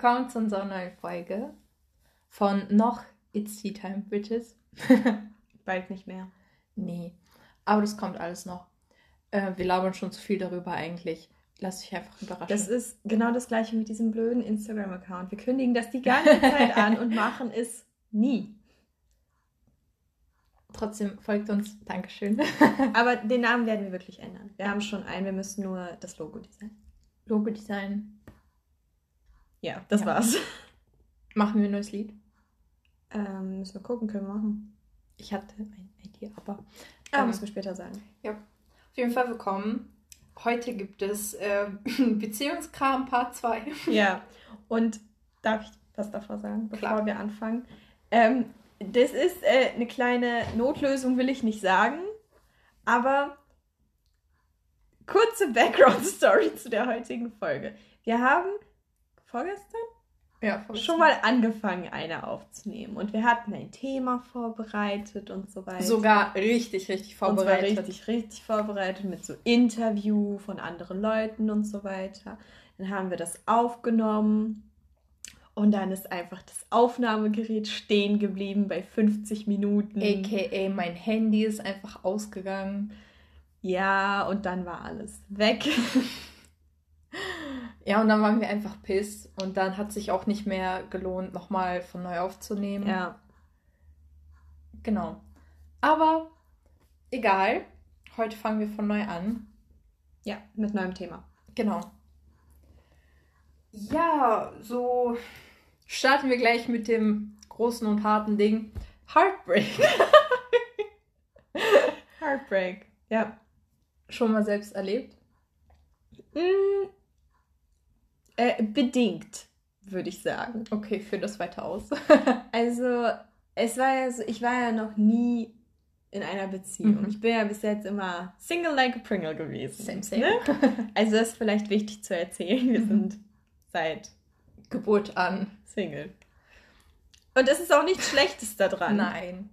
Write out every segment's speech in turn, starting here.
willkommen zu unserer neuen Folge von noch It's Tea Time, Bitches. Bald nicht mehr. Nee, aber das kommt alles noch. Äh, wir labern schon zu viel darüber eigentlich. Lass dich einfach überraschen. Das ist genau das gleiche mit diesem blöden Instagram-Account. Wir kündigen das die ganze Zeit an und machen es nie. Trotzdem folgt uns. Dankeschön. Aber den Namen werden wir wirklich ändern. Wir haben schon einen, wir müssen nur das Logo designen. Logo Design. Ja, das Ja. war's. Machen wir ein neues Lied? Ähm, müssen wir gucken, können wir machen. Ich hatte eine Idee, aber. Ah, Ähm, müssen wir später sagen. Auf jeden Fall willkommen. Heute gibt es äh, Beziehungskram Part 2. Ja, und darf ich was davor sagen, bevor Klar. wir anfangen? Ähm, das ist äh, eine kleine Notlösung, will ich nicht sagen, aber kurze Background-Story zu der heutigen Folge. Wir haben vorgestern Ja, schon mal angefangen, eine aufzunehmen und wir hatten ein Thema vorbereitet und so weiter. Sogar richtig, richtig Und zwar vorbereitet. richtig, richtig vorbereitet mit so Interview von anderen Leuten und so weiter. Dann haben wir das aufgenommen und dann ist einfach das Aufnahmegerät stehen geblieben bei 50 Minuten. AKA mein Handy ist einfach ausgegangen. Ja, und dann war alles weg. Ja, und dann waren wir einfach piss. Und dann hat sich auch nicht mehr gelohnt, nochmal von neu aufzunehmen. ja, Genau. Aber egal. Heute fangen wir von neu an. ja, mit neuem Thema. Genau. Ja, so starten wir gleich mit dem großen und harten Ding. Heartbreak. Heartbreak. Ja. Schon mal selbst erlebt? Mm, äh, bedingt, würde ich sagen. Okay, führ das weiter aus. Also, es war ja so, ich war ja noch nie in einer Beziehung. Mhm. Ich bin ja bis jetzt immer Single like a Pringle gewesen. Same, same. Ne? Also, das ist vielleicht wichtig zu erzählen. Wir Mhm. sind seit Geburt an. Single. Und es ist auch nichts Schlechtes daran. Nein.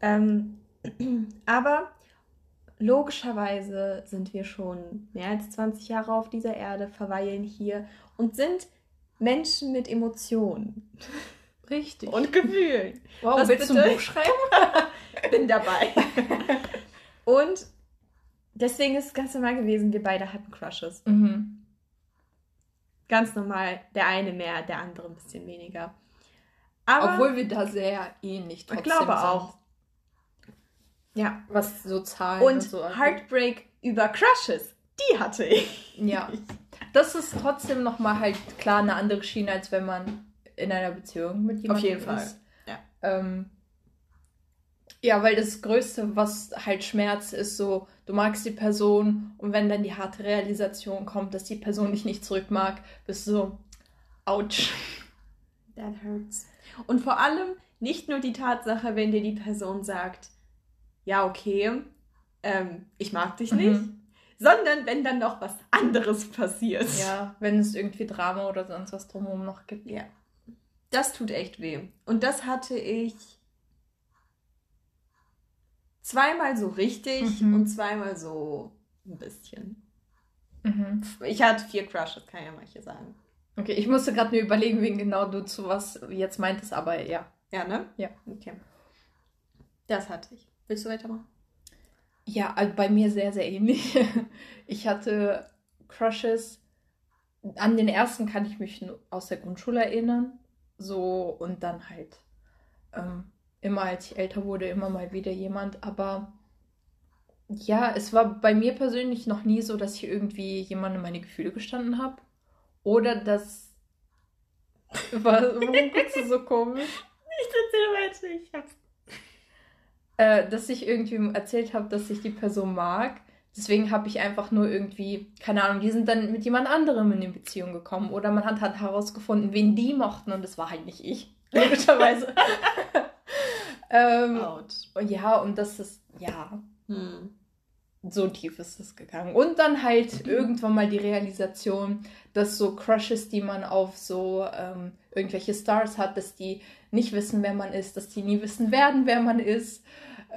Ähm, aber logischerweise sind wir schon mehr als 20 Jahre auf dieser Erde, verweilen hier und sind Menschen mit Emotionen Richtig. und Gefühlen. wow, was willst du ein Buch schreiben? bin dabei. Und deswegen ist es ganz normal gewesen, wir beide hatten Crushes. mhm. Ganz normal, der eine mehr, der andere ein bisschen weniger. Aber Obwohl wir da sehr ähnlich trotzdem ich glaube sind. auch. Ja. Was so Zahlen und, Und so angeht. Heartbreak über Crushes, die hatte ich. Ja. Das ist trotzdem nochmal halt klar eine andere Schiene, als wenn man in einer Beziehung mit jemandem jeden Fall, ist. ja. Ähm, ja, weil das Größte, was halt schmerzt, ist so, du magst die Person und wenn dann die harte Realisation kommt, dass die Person dich nicht zurück mag, bist du so, ouch. That hurts. Und vor allem nicht nur die Tatsache, wenn dir die Person sagt, ja, okay, ähm, ich mag dich nicht, Mhm. sondern wenn dann noch was anderes passiert. Ja, wenn es irgendwie Drama oder sonst was drumherum noch gibt. Ja. Das tut echt weh. Und das hatte ich zweimal so richtig Mhm. und zweimal so ein bisschen. Mhm. Ich hatte vier Crushes, kann ja manche sagen. Okay, ich musste gerade mir überlegen, wen genau du zu was jetzt meintest, aber ja. Ja, ne? Ja. Okay. Das hatte ich. Willst du weitermachen? Ja, also bei mir sehr, sehr ähnlich. Ich hatte Crushes. An den ersten kann ich mich aus der Grundschule erinnern. So und dann halt ähm, immer als ich älter wurde, immer mal wieder jemand. Aber ja, es war bei mir persönlich noch nie so, dass ich irgendwie jemandem meine Gefühle gestanden habe. Oder dass. Warum guckst du so komisch? Ich erzähle weiter. Ich hab's. Äh, dass ich irgendwie erzählt habe, dass ich die Person mag. Deswegen habe ich einfach nur irgendwie, keine Ahnung, die sind dann mit jemand anderem in die Beziehung gekommen. Oder man hat halt herausgefunden, wen die mochten und das war halt nicht ich, logischerweise. ähm, Out. ja, und das ist, ja, Hm. so tief ist es gegangen. Und dann halt irgendwann mal die Realisation, dass so Crushes, die man auf so ähm, irgendwelche Stars hat, dass die nicht wissen, wer man ist, dass die nie wissen werden, wer man ist.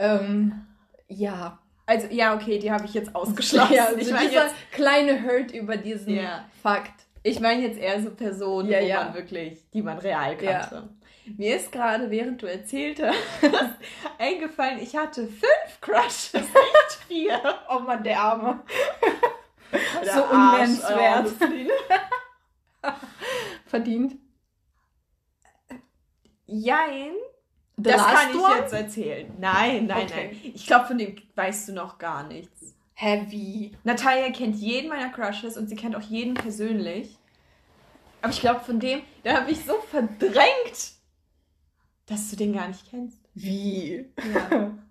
Ähm, ja. Also, ja, okay, die habe ich jetzt ausgeschlossen. Ja, also ich meine dieser jetzt. kleine Hurt über diesen Ja. Fakt. Ich meine jetzt eher so Personen, Ja, ja. man wirklich, die man real kannte. Mir ist gerade, während du erzählt hast, eingefallen, ich hatte fünf Crushes, nicht vier. Oh Mann, der Arme. Der so unnennenswert. Verdient. Jein, The das kann ich jetzt erzählen. Nein, nein, Okay. nein. Ich glaube, von dem weißt du noch gar nichts. Heavy. Natalia kennt jeden meiner Crushes und sie kennt auch jeden persönlich. Aber ich glaube, von dem, da habe ich so verdrängt, dass du den gar nicht kennst. Wie? Ja.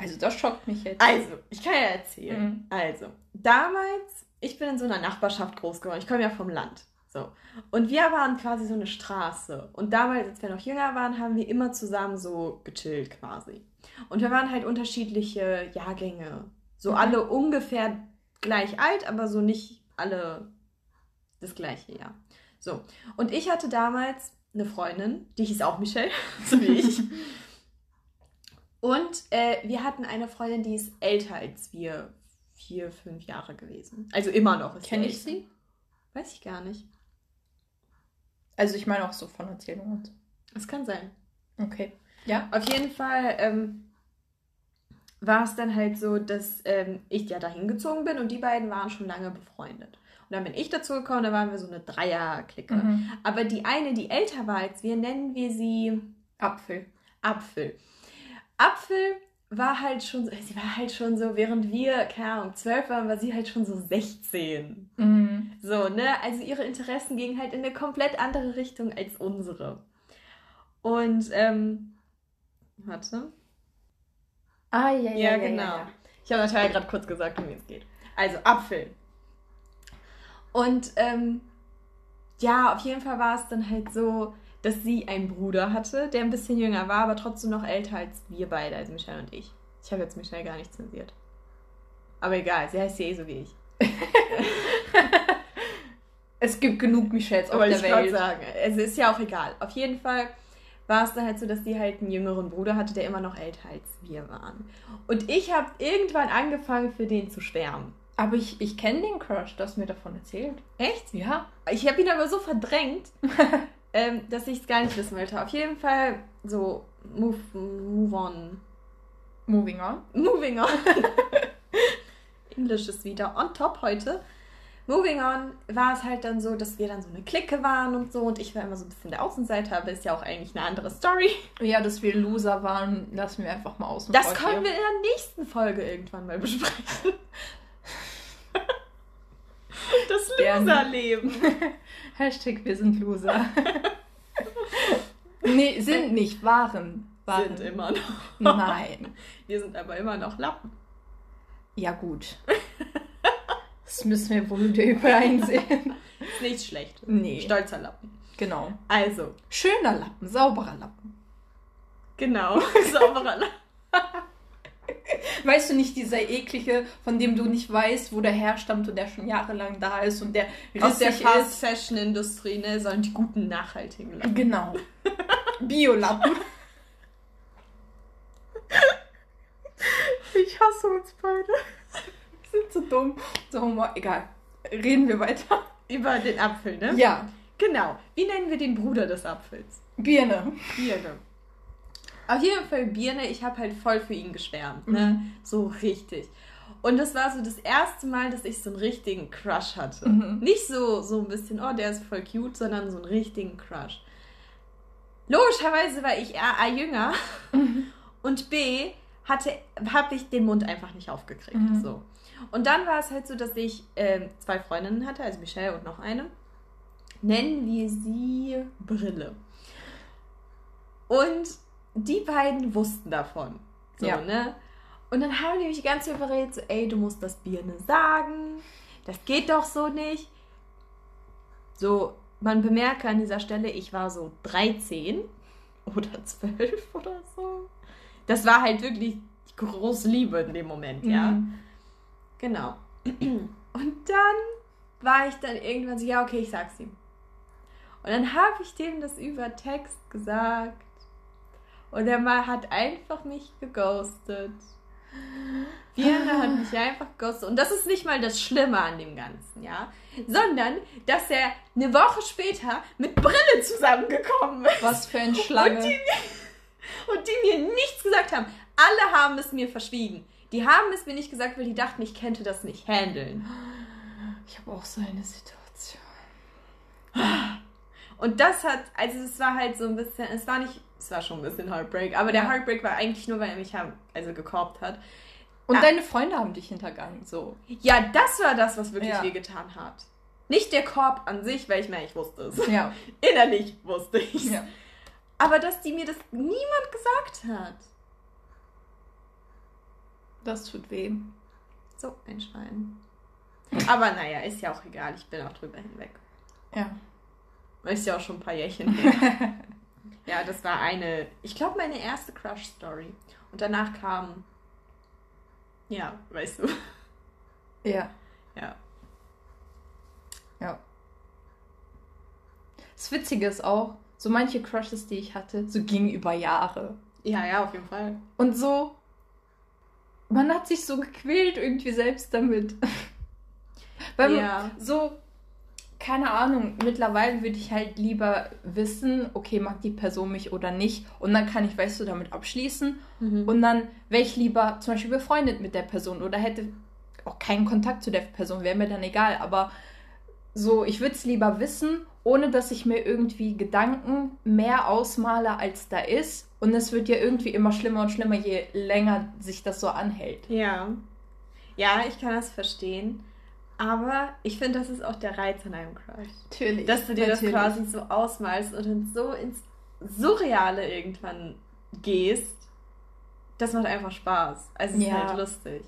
Also das schockt mich jetzt. Also, ich kann ja erzählen. Mhm. Also, damals, ich bin in so einer Nachbarschaft groß geworden. Ich komme ja vom Land. So. Und wir waren quasi so eine Straße. Und damals, als wir noch jünger waren, haben wir immer zusammen so gechillt quasi. Und wir waren halt unterschiedliche Jahrgänge. So Mhm. alle ungefähr gleich alt, aber so nicht alle das gleiche Jahr. So. Und ich hatte damals eine Freundin, die hieß auch Michelle, so wie ich. Und äh, wir hatten eine Freundin, die ist älter als wir. Vier, fünf Jahre gewesen. Also immer noch. Kenne ich sie? Weiß ich gar nicht. Also ich meine auch so von Erzählungen. Das kann sein. Okay. Ja? Auf jeden Fall ähm, war es dann halt so, dass ähm, ich ja dahin gezogen bin und die beiden waren schon lange befreundet. Und dann bin ich dazu gekommen, da waren wir so eine Dreier-Clique. Mhm. Aber die eine, die älter war als wir, nennen wir sie Apfel. Apfel. Apfel war halt schon, so- sie war halt schon so, während wir, keine Ahnung, zwölf waren, war sie halt schon so 16. Mhm. So, ne? Also ihre Interessen gingen halt in eine komplett andere Richtung als unsere. Und, ähm, warte. Ah, ja, ja, Ja, ja, genau. Ja, ja. Ich habe natürlich gerade kurz gesagt, um wen es geht. Also, Apfel. Und, ähm, ja, auf jeden Fall war es dann halt so, dass sie einen Bruder hatte, der ein bisschen jünger war, aber trotzdem noch älter als wir beide, also Michelle und ich. Ich habe jetzt Michelle gar nicht zensiert. Aber egal, sie heißt ja eh so wie ich. Es gibt genug Michelles auf Wollte der ich gerade Welt. sagen. Es ist ja auch egal. Auf jeden Fall war es dann halt so, dass sie halt einen jüngeren Bruder hatte, der immer noch älter als wir waren. Und ich habe irgendwann angefangen, für den zu schwärmen. Aber ich, ich kenne den Crush, du hast mir davon erzählt. Echt? Ja. Ich habe ihn aber so verdrängt, ähm, dass ich es gar nicht wissen wollte. Auf jeden Fall so, move, move on. Moving on. Moving on. Englisch ist wieder on top heute. Moving on war es halt dann so, dass wir dann so eine Clique waren und so. Und ich war immer so ein bisschen der Außenseiter, aber ist ja auch eigentlich eine andere Story. Ja, dass wir Loser waren, lassen wir einfach mal außen Das können wir in der nächsten Folge irgendwann mal besprechen. Das. Loserleben. Hashtag wir sind Loser. nee, sind nicht, waren. waren. Sind immer noch. Nein. Wir sind aber immer noch Lappen. Ja, gut. Das müssen wir wohl wieder übereinsehen. Ist nichts Schlechtes. Nee. Stolzer Lappen. Genau. Also, Schöner Lappen, sauberer Lappen. genau. Sauberer Lappen. Weißt du nicht, dieser eklige, von dem du nicht weißt, wo der herstammt und der schon jahrelang da ist und der Aus der Fast? Fashion Industrie, ne, sollen die guten nachhaltigen Lappen. Genau. Biolappen. Ich hasse uns beide. Wir sind so dumm. So, Humor. egal. Reden wir weiter. Über den Apfel, ne? Ja. Genau. Wie nennen wir den Bruder des Apfels? Birne. Birne. Auf jeden Fall Birne, ich habe halt voll für ihn geschwärmt, ne? So richtig. Und das war so das erste Mal, dass ich so einen richtigen Crush hatte. Mhm. Nicht so, so ein bisschen, oh, der ist voll cute, sondern so einen richtigen Crush. Logischerweise war ich A, A jünger und B, hatte, habe ich den Mund einfach nicht aufgekriegt. Mhm. So. Und dann war es halt so, dass ich ähm, zwei Freundinnen hatte, also Michelle und noch eine. Nennen wir sie Brille. Und die beiden wussten davon. So, Ja. ne? Und dann haben die mich ganz überredet, so, ey, du musst das Birne sagen. Das geht doch so nicht. So, man bemerke an dieser Stelle, ich war so 13 oder 12 oder so. Das war halt wirklich die große Liebe in dem Moment, ja. Mhm. Genau. Und dann war ich dann irgendwann so, ja, okay, ich sag's ihm. Und dann habe ich dem das über Text gesagt. Und er mal hat einfach mich geghostet. Vienna hat mich einfach gekostet. Und das ist nicht mal das Schlimme an dem Ganzen, ja. Sondern, dass er eine Woche später mit Brille zusammengekommen ist. Was für ein Schlange. Und die, und die mir nichts gesagt haben. Alle haben es mir verschwiegen. Die haben es mir nicht gesagt, weil die dachten, ich könnte das nicht handeln. Ich habe auch so eine Situation. Und das hat, also es war halt so ein bisschen, es war nicht, es war schon ein bisschen Heartbreak, aber der Heartbreak war eigentlich nur, weil er mich also gekorbt hat. Und ah. deine Freunde haben dich hintergangen, so. Ja, das war das, was wirklich ja. wehgetan hat. Nicht der Korb an sich, weil ich meine, ich wusste es. Ja. Innerlich wusste ich es. Ja. Aber dass die mir das niemand gesagt hat. Das tut weh. So ein Schwein. Aber naja, ist ja auch egal. Ich bin auch drüber hinweg. Ja. Ist ja auch schon ein paar Jährchen her. ja, das war eine, ich glaube, meine erste Crush-Story. Und danach kam ja, weißt du. Ja. Ja. Ja. Das Witzige ist auch, so manche Crushes, die ich hatte, so gingen über Jahre. Ja, ja, auf jeden Fall. Und so, man hat sich so gequält irgendwie selbst damit. Weil ja. so, keine Ahnung, mittlerweile würde ich halt lieber wissen, okay, mag die Person mich oder nicht. Und dann kann ich, weißt du, damit abschließen. Mhm. Und dann wäre ich lieber zum Beispiel befreundet mit der Person oder hätte auch keinen Kontakt zu der Person, wäre mir dann egal. Aber so, ich würde es lieber wissen, ohne dass ich mir irgendwie Gedanken mehr ausmale, als da ist. Und es wird ja irgendwie immer schlimmer und schlimmer, je länger sich das so anhält. Ja. Ja, ich kann das verstehen. Aber ich finde, das ist auch der Reiz an einem Crush. Natürlich. Dass du dir natürlich. das quasi so ausmalst und dann so ins Surreale irgendwann gehst. Das macht einfach Spaß. Also es ja. ist halt lustig.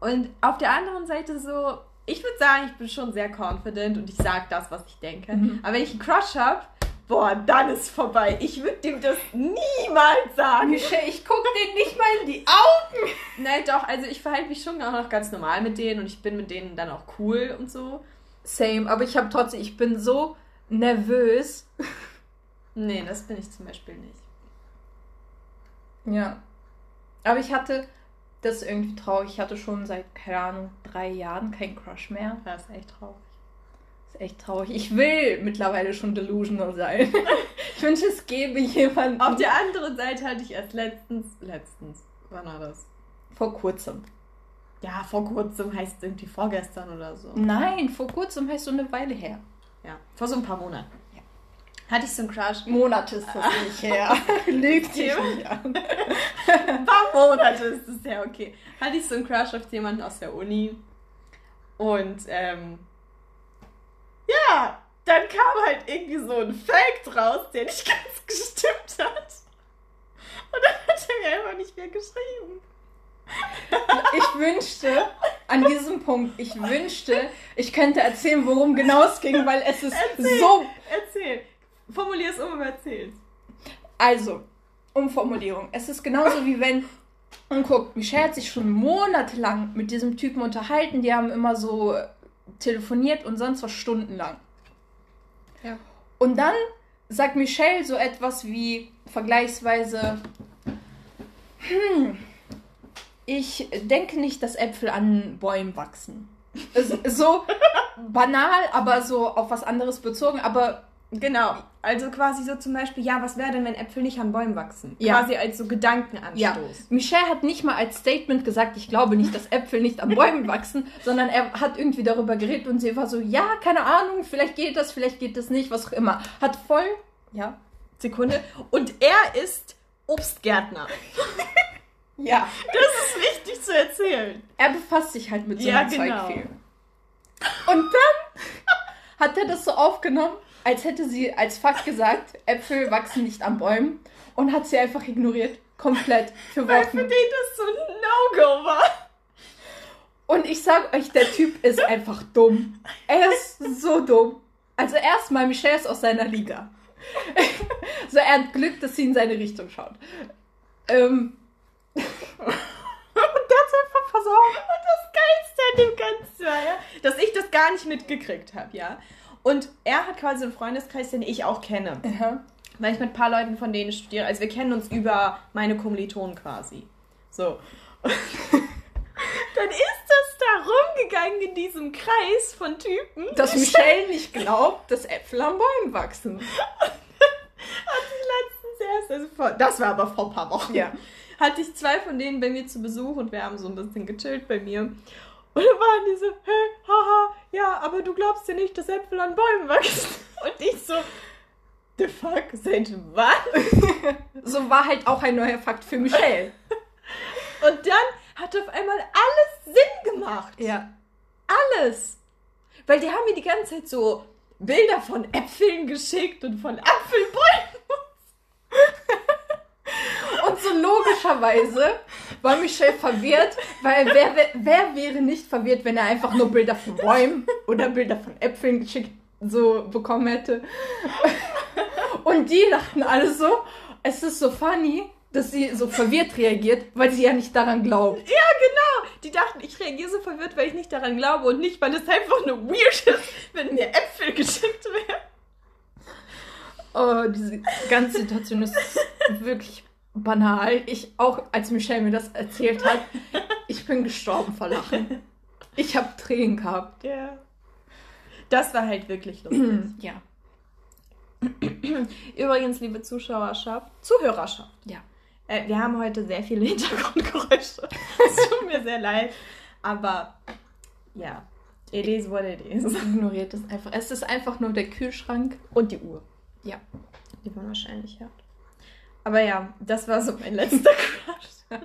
Und auf der anderen Seite so, ich würde sagen, ich bin schon sehr confident und ich sage das, was ich denke. Mhm. Aber wenn ich einen Crush habe, boah, dann ist vorbei. Ich würde dem das niemals sagen. Michelle, ich gucke den nicht mal in die Augen. Nein, doch, also ich verhalte mich schon auch noch ganz normal mit denen und ich bin mit denen dann auch cool und so. Same, aber ich habe trotzdem, ich bin so nervös. Nee, das bin ich zum Beispiel nicht. Ja. Aber ich hatte, das ist irgendwie traurig, ich hatte schon seit, keine Ahnung, drei Jahren keinen Crush mehr. Das ist echt traurig ist echt traurig. Ich will mittlerweile schon delusional sein. ich wünsche, es gäbe jemanden. Auf der anderen Seite hatte ich erst letztens, letztens, wann war das? Vor kurzem. Ja, vor kurzem heißt irgendwie vorgestern oder so. Nein, vor kurzem heißt so eine Weile her. Ja, vor so ein paar Monaten. Ja. Hatte ich so einen Crush. Monate ist das nicht her. Lügt dich nicht an. ein paar Monate ist das her, okay. Hatte ich so einen Crush auf jemanden aus der Uni. Und ähm, ja, dann kam halt irgendwie so ein Fake draus, der nicht ganz gestimmt hat. Und dann hat er mir einfach nicht mehr geschrieben. Ich wünschte, an diesem Punkt, ich wünschte, ich könnte erzählen, worum genau es ging, weil es ist erzähl, so. Erzähl. Formulier es um und erzähl Also, Umformulierung. Es ist genauso wie wenn. Und guck, Michelle hat sich schon monatelang mit diesem Typen unterhalten. Die haben immer so telefoniert und sonst was stundenlang. Ja. Und dann sagt Michelle so etwas wie vergleichsweise, hm, ich denke nicht, dass Äpfel an Bäumen wachsen. so banal, aber so auf was anderes bezogen, aber Genau, also quasi so zum Beispiel, ja, was wäre denn, wenn Äpfel nicht an Bäumen wachsen? Ja. Quasi als so Gedankenanstoß. Ja. Michelle hat nicht mal als Statement gesagt, ich glaube nicht, dass Äpfel nicht an Bäumen wachsen, sondern er hat irgendwie darüber geredet und sie war so, ja, keine Ahnung, vielleicht geht das, vielleicht geht das nicht, was auch immer. Hat voll, ja, Sekunde. Und er ist Obstgärtner. ja. Das ist wichtig zu erzählen. Er befasst sich halt mit so einem genau. Zeug viel. Und dann hat er das so aufgenommen als hätte sie als Fakt gesagt, Äpfel wachsen nicht an Bäumen und hat sie einfach ignoriert. Komplett für Wochen. Weil für den das so ein No-Go war. Und ich sag euch, der Typ ist einfach dumm. Er ist so dumm. Also erstmal, Michelle ist aus seiner Liga. so, er hat Glück, dass sie in seine Richtung schaut. Ähm. und der hat einfach versorgt. Und das Geilste an dem Ganzen war, ja, dass ich das gar nicht mitgekriegt habe, ja. Und er hat quasi einen Freundeskreis, den ich auch kenne. Mhm. Weil ich mit ein paar Leuten von denen studiere. Also wir kennen uns über meine Kommilitonen quasi. So. dann ist das da rumgegangen in diesem Kreis von Typen. Dass Michelle nicht glaubt, dass Äpfel an Bäumen wachsen. Hat sie letztens erst, also vor, das war aber vor ein paar Wochen, Ja. hatte ich zwei von denen bei mir zu Besuch und wir haben so ein bisschen gechillt bei mir. Und dann waren die so, hä, haha, ja, aber du glaubst ja nicht, dass Äpfel an Bäumen wachsen. Und ich so, the fuck, seit wann? So war halt auch ein neuer Fakt für Michelle. Und dann hat auf einmal alles Sinn gemacht. Ja. Alles. Weil die haben mir die ganze Zeit so Bilder von Äpfeln geschickt und von Apfelbäumen. So logischerweise war Michelle verwirrt, weil wer, wer, wer wäre nicht verwirrt, wenn er einfach nur Bilder von Bäumen oder Bilder von Äpfeln geschickt so bekommen hätte. Und die lachten alle so, es ist so funny, dass sie so verwirrt reagiert, weil sie ja nicht daran glaubt. Ja, genau. Die dachten, ich reagiere so verwirrt, weil ich nicht daran glaube und nicht, weil es einfach nur weird ist, wenn mir Äpfel geschickt werden. Oh, diese ganze Situation ist wirklich banal. Ich, auch als Michelle mir das erzählt hat, ich bin gestorben vor Lachen. Ich habe Tränen gehabt. Ja. Das war halt wirklich lustig. Ja. Übrigens, liebe Zuschauerschaft, Zuhörerschaft. Ja. Äh, wir haben heute sehr viele Hintergrundgeräusche. Es tut mir sehr leid. Aber ja, it is what it is. Ignoriert es einfach. Es ist einfach nur der Kühlschrank. Und die Uhr. Ja. Die man wahrscheinlich hat. Aber ja, das war so mein letzter Crush.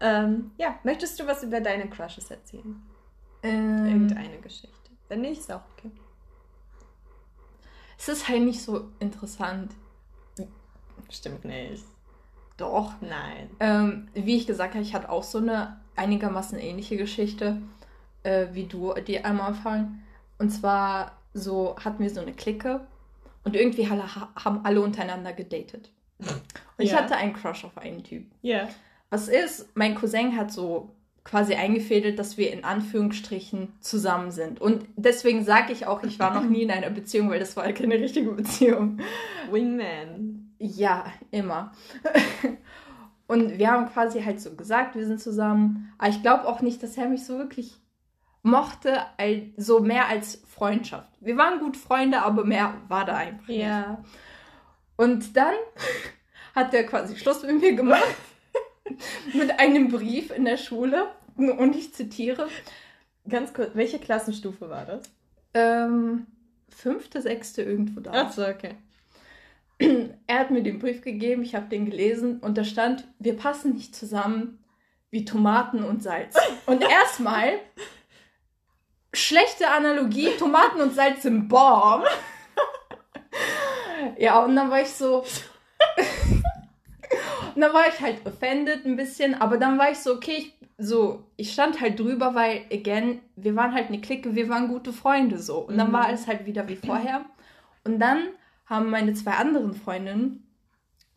ähm, ja, möchtest du was über deine Crushes erzählen? Ähm, Irgendeine Geschichte. Wenn nicht, ist auch okay. es ist halt nicht so interessant. Stimmt nicht. Doch. Nein. Ähm, wie ich gesagt habe, ich hatte auch so eine einigermaßen ähnliche Geschichte äh, wie du, die am Anfang. Und zwar so hatten wir so eine Clique und irgendwie haben alle untereinander gedatet. Und ich Ja. hatte einen Crush auf einen Typ. Ja. Was ist, mein Cousin hat so quasi eingefädelt, dass wir in Anführungsstrichen zusammen sind. Und deswegen sage ich auch, ich war noch nie in einer Beziehung, weil das war keine richtige Beziehung. Wingman. Ja, immer. Und wir haben quasi halt so gesagt, wir sind zusammen. Aber ich glaube auch nicht, dass er mich so wirklich mochte, so mehr als Freundschaft. Wir waren gut Freunde, aber mehr war da einfach nicht. Und dann hat er quasi Schluss mit mir gemacht. mit einem Brief in der Schule. Und ich zitiere. Ganz kurz, welche Klassenstufe war das? Ähm, fünfte, sechste irgendwo da. so, okay. Er hat mir den Brief gegeben, ich habe den gelesen und da stand, wir passen nicht zusammen wie Tomaten und Salz. Und erstmal, schlechte Analogie, Tomaten und Salz im Baum. Ja, und dann war ich so. und dann war ich halt offended ein bisschen, aber dann war ich so, okay, ich, so, ich stand halt drüber, weil, again, wir waren halt eine Clique, wir waren gute Freunde so. Und dann Mhm. war alles halt wieder wie vorher. Und dann haben meine zwei anderen Freundinnen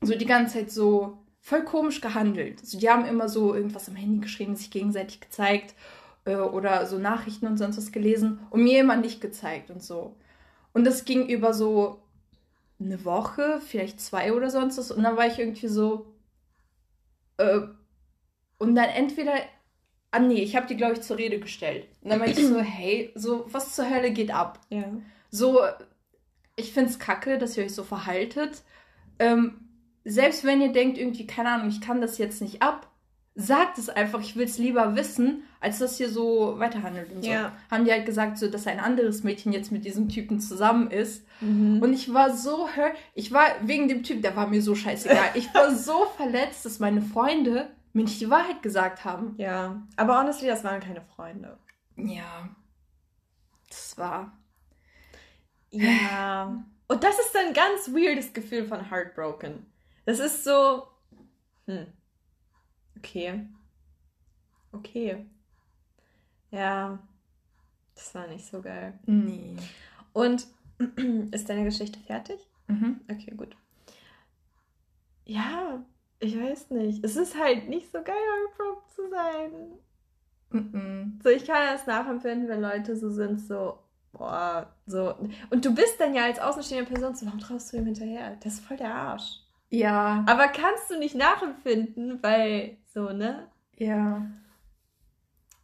so die ganze Zeit so voll komisch gehandelt. Also die haben immer so irgendwas am Handy geschrieben, sich gegenseitig gezeigt äh, oder so Nachrichten und sonst was gelesen und mir immer nicht gezeigt und so. Und das ging über so eine Woche, vielleicht zwei oder sonst was. Und dann war ich irgendwie so. Äh, und dann entweder. Ah, nee, ich habe die, glaube ich, zur Rede gestellt. Und dann meinte ich so, hey, so, was zur Hölle geht ab? Ja. So, ich find's kacke, dass ihr euch so verhaltet. Ähm, selbst wenn ihr denkt, irgendwie, keine Ahnung, ich kann das jetzt nicht ab, sagt es einfach, ich will's lieber wissen, als dass ihr so weiterhandelt und so. Ja. Haben die halt gesagt, so, dass ein anderes Mädchen jetzt mit diesem Typen zusammen ist. Mhm. Und ich war so. Ich war wegen dem Typ, der war mir so scheißegal. Ich war so verletzt, dass meine Freunde mir nicht die Wahrheit gesagt haben. ja. Aber honestly, das waren keine Freunde. Ja. Das war. Ja. Und das ist ein ganz weirdes Gefühl von Heartbroken. Das ist so. Hm. Okay. Okay. Ja. Das war nicht so geil. Nee. Und ist deine Geschichte fertig? Mhm. Okay, gut. Ja, ich weiß nicht. Es ist halt nicht so geil, heartbroken zu sein. Mhm. So, ich kann das nachempfinden, wenn Leute so sind, so, boah, so. Und du bist dann ja als außenstehende Person so, warum traust du ihm hinterher? Das ist voll der Arsch. Ja. Aber kannst du nicht nachempfinden, weil so, ne? Ja.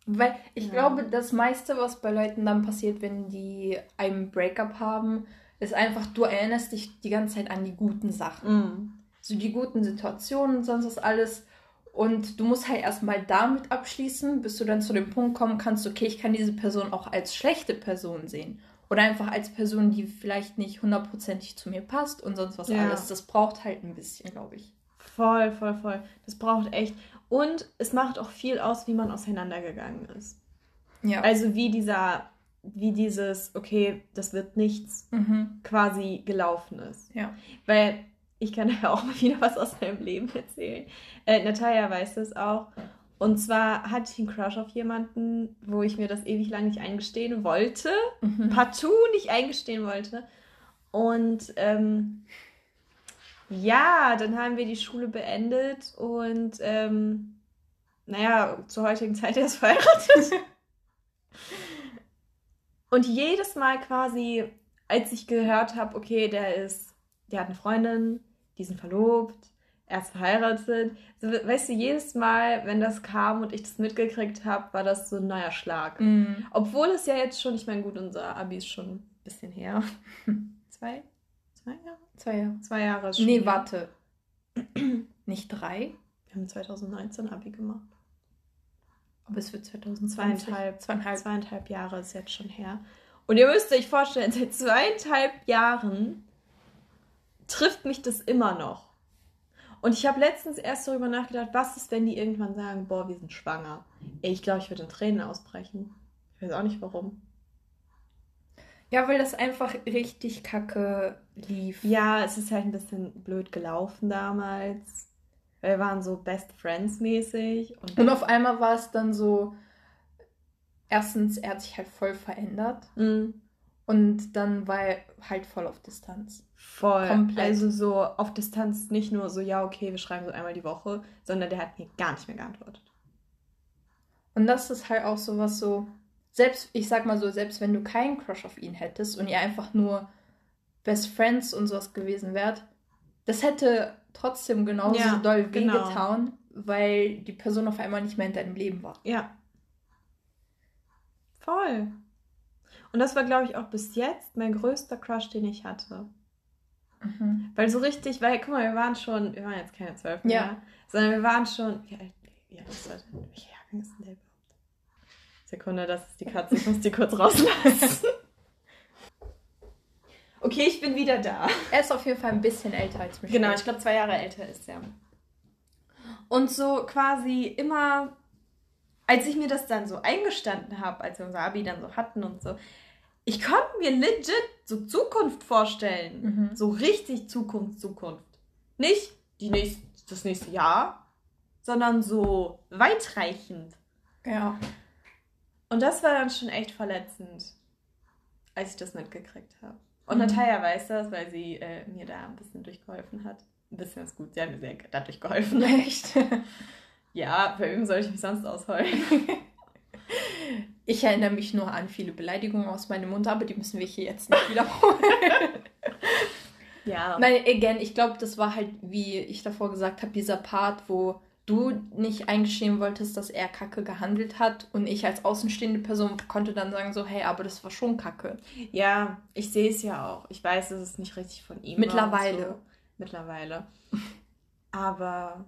Weil ich ja. glaube, das meiste, was bei Leuten dann passiert, wenn die einen Breakup haben, ist einfach, du erinnerst dich die ganze Zeit an die guten Sachen. Mm. So die guten Situationen und sonst was alles. Und du musst halt erstmal damit abschließen, bis du dann zu dem Punkt kommen kannst, okay, ich kann diese Person auch als schlechte Person sehen. Oder einfach als Person, die vielleicht nicht hundertprozentig zu mir passt und sonst was ja. alles. Das braucht halt ein bisschen, glaube ich. Voll, voll, voll. Das braucht echt. Und es macht auch viel aus, wie man auseinandergegangen ist. Ja. Also wie dieser, wie dieses, okay, das wird nichts, mhm. quasi gelaufen ist. Ja. Weil ich kann ja auch mal wieder was aus meinem Leben erzählen. Äh, Natalia weiß das auch. Und zwar hatte ich einen Crush auf jemanden, wo ich mir das ewig lang nicht eingestehen wollte. Mhm. Partout nicht eingestehen wollte. Und ähm, ja, dann haben wir die Schule beendet und ähm, naja, zur heutigen Zeit erst verheiratet. und jedes Mal quasi, als ich gehört habe, okay, der ist, der hat eine Freundin, die sind verlobt, er ist verheiratet. So, weißt du, jedes Mal, wenn das kam und ich das mitgekriegt habe, war das so ein neuer Schlag. Mm. Obwohl es ja jetzt schon, ich meine, gut, unser Abi ist schon ein bisschen her. Zwei? Zwei Jahre? Zwei Jahre. Zwei Jahre schon. Nee, warte. Nicht drei? Wir haben 2019 Abi gemacht. Aber es wird 2020. Zweieinhalb, zweieinhalb. zweieinhalb Jahre ist jetzt schon her. Und ihr müsst euch vorstellen, seit zweieinhalb Jahren trifft mich das immer noch. Und ich habe letztens erst darüber nachgedacht, was ist, wenn die irgendwann sagen, boah, wir sind schwanger. Ey, ich glaube, ich würde in Tränen ausbrechen. Ich weiß auch nicht warum. Ja, weil das einfach richtig kacke lief. Ja, es ist halt ein bisschen blöd gelaufen damals. Wir waren so Best Friends mäßig. Und, und auf einmal war es dann so, erstens, er hat sich halt voll verändert. Mhm. Und dann war er halt voll auf Distanz. Voll. Komplett. Also so auf Distanz nicht nur so, ja, okay, wir schreiben so einmal die Woche, sondern der hat mir gar nicht mehr geantwortet. Und das ist halt auch so was so, selbst, ich sag mal so, selbst wenn du keinen Crush auf ihn hättest und ihr einfach nur Best Friends und sowas gewesen wärt, das hätte trotzdem genauso ja, doll wehgetan, genau. weil die Person auf einmal nicht mehr in deinem Leben war. Ja. Voll. Und das war, glaube ich, auch bis jetzt mein größter Crush, den ich hatte. Mhm. Weil so richtig, weil, guck mal, wir waren schon, wir waren jetzt keine zwölf mehr, ja. sondern wir waren schon, wie alt, wie alt ist das? Welcher Jahrgang ist denn der? Sekunde, das ist die Katze, ich muss die kurz rauslassen. okay, ich bin wieder da. Er ist auf jeden Fall ein bisschen älter als mich. Genau, ich glaube zwei Jahre älter ist er. Und so quasi immer, als ich mir das dann so eingestanden habe, als wir unser Abi dann so hatten und so, ich konnte mir legit so Zukunft vorstellen. Mhm. So richtig Zukunft, Zukunft. Nicht die nächste, das nächste Jahr, sondern so weitreichend. Ja. Und das war dann schon echt verletzend, als ich das mitgekriegt habe. Und mhm. Natalia weiß das, weil sie äh, mir da ein bisschen durchgeholfen hat. Ein bisschen ist gut, sie hat mir sehr dadurch geholfen. Echt? ja, bei wem soll ich mich sonst ausholen? Ich erinnere mich nur an viele Beleidigungen aus meinem Mund, aber die müssen wir hier jetzt nicht wiederholen. ja. Nein, again, ich glaube, das war halt, wie ich davor gesagt habe, dieser Part, wo du nicht eingestehen wolltest, dass er Kacke gehandelt hat und ich als außenstehende Person konnte dann sagen so, hey, aber das war schon Kacke. Ja, ich sehe es ja auch. Ich weiß, dass es nicht richtig von ihm Mittlerweile. So. Mittlerweile. Aber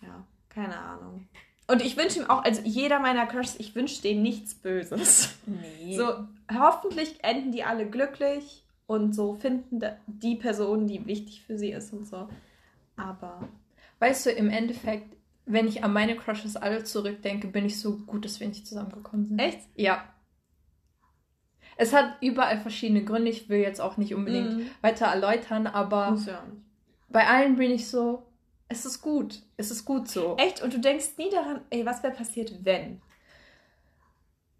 ja, keine Ahnung. Und ich wünsche ihm auch, also jeder meiner Crushs, ich wünsche denen nichts Böses. Nee. So, hoffentlich enden die alle glücklich und so finden die Person, die wichtig für sie ist und so. Aber. Weißt du, im Endeffekt, wenn ich an meine Crushes alle zurückdenke, bin ich so gut, dass wir nicht zusammengekommen sind. Echt? Ja. Es hat überall verschiedene Gründe. Ich will jetzt auch nicht unbedingt mm. weiter erläutern, aber ja bei allen bin ich so, es ist gut. Es ist gut so. Echt? Und du denkst nie daran, ey, was wäre passiert, wenn?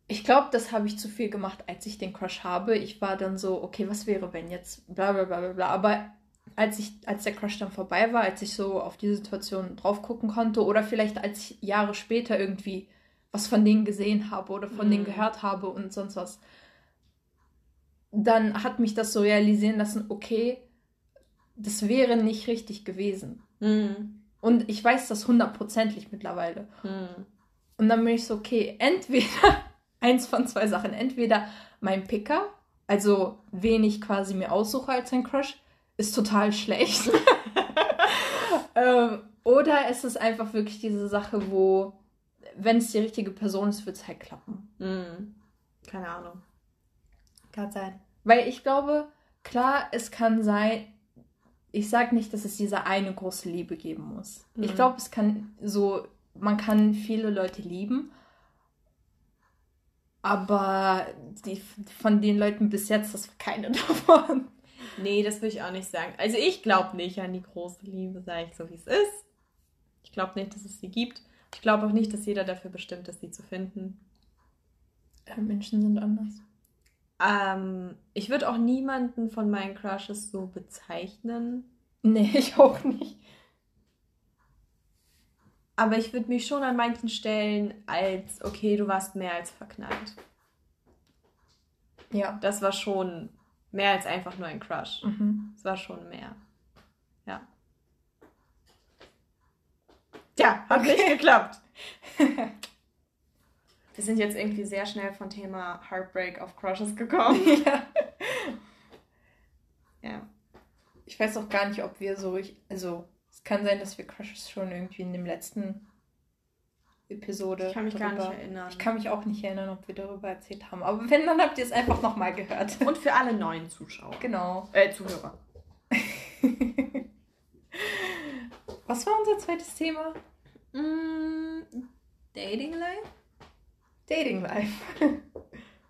Ich glaube, das habe ich zu viel gemacht, als ich den Crush habe. Ich war dann so, okay, was wäre, wenn jetzt bla bla bla bla bla. Aber als ich, als der Crush dann vorbei war, als ich so auf die Situation drauf gucken konnte, oder vielleicht als ich Jahre später irgendwie was von denen gesehen habe oder von mhm. denen gehört habe und sonst was, dann hat mich das so realisieren lassen, okay, das wäre nicht richtig gewesen. Mhm. Und ich weiß das hundertprozentig mittlerweile. Mhm. Und dann bin ich so, okay, entweder eins von zwei Sachen. Entweder mein Picker, also wen ich quasi mir aussuche als ein Crush, ist total schlecht. ähm, oder es ist einfach wirklich diese Sache, wo, wenn es die richtige Person ist, wird es halt klappen. Mhm. Keine Ahnung. Kann sein. Weil ich glaube, klar, es kann sein, ich sage nicht, dass es diese eine große Liebe geben muss. Mhm. Ich glaube, es kann so, man kann viele Leute lieben, aber die, von den Leuten bis jetzt, das war keine davon. Nee, das will ich auch nicht sagen. Also ich glaube nicht an die große Liebe, sage ich so, wie es ist. Ich glaube nicht, dass es sie gibt. Ich glaube auch nicht, dass jeder dafür bestimmt ist, sie zu finden. Ja, Menschen sind anders. Ähm, ich würde auch niemanden von meinen Crushes so bezeichnen. Nee, ich auch nicht. Aber ich würde mich schon an manchen Stellen als, okay, du warst mehr als verknallt. Ja. Das war schon mehr als einfach nur ein Crush. Mhm. Es war schon mehr. Ja. Ja, hat okay. nicht geklappt. Wir sind jetzt irgendwie sehr schnell von Thema Heartbreak auf Crushes gekommen. ja. ja. Ich weiß auch gar nicht, ob wir so, also es kann sein, dass wir Crushes schon irgendwie in dem letzten Episode. Ich kann mich darüber, gar nicht erinnern. Ich kann mich auch nicht erinnern, ob wir darüber erzählt haben. Aber wenn, dann habt ihr es einfach nochmal gehört. Und für alle neuen Zuschauer. Genau. Äh, Zuhörer. Was war unser zweites Thema? Mm, Dating Life? Dating Life.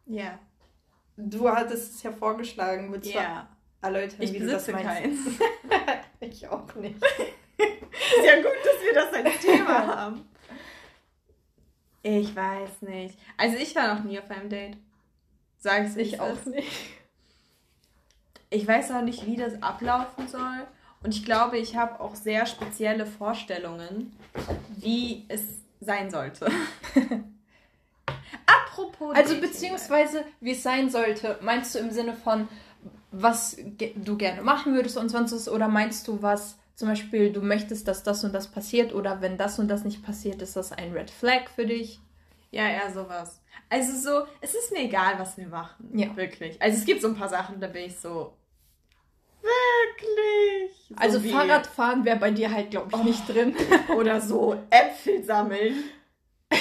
Ja. Du hattest es ja vorgeschlagen mit yeah. erläutern, ich wie du das meinst. Keins. ich auch nicht. Ist ja gut, dass wir das als Thema haben. Ich weiß nicht. Also ich war noch nie auf einem Date. Sag ich's Ich auch nicht. Ich weiß auch nicht, wie das ablaufen soll. Und ich glaube, ich habe auch sehr spezielle Vorstellungen, wie es sein sollte. Apropos. Also beziehungsweise, wie es sein sollte, meinst du im Sinne von, was du gerne machen würdest und sonst was, oder meinst du was, zum Beispiel, du möchtest, dass das und das passiert, oder wenn das und das nicht passiert, ist das ein Red Flag für dich? Ja, eher sowas. Also so, es ist mir egal, was wir machen. Ja. Wirklich. Also es gibt so ein paar Sachen, da bin ich so. Wirklich? So also. Fahrradfahren wäre bei dir halt, glaube ich, oh. nicht drin. Oder so Äpfel sammeln.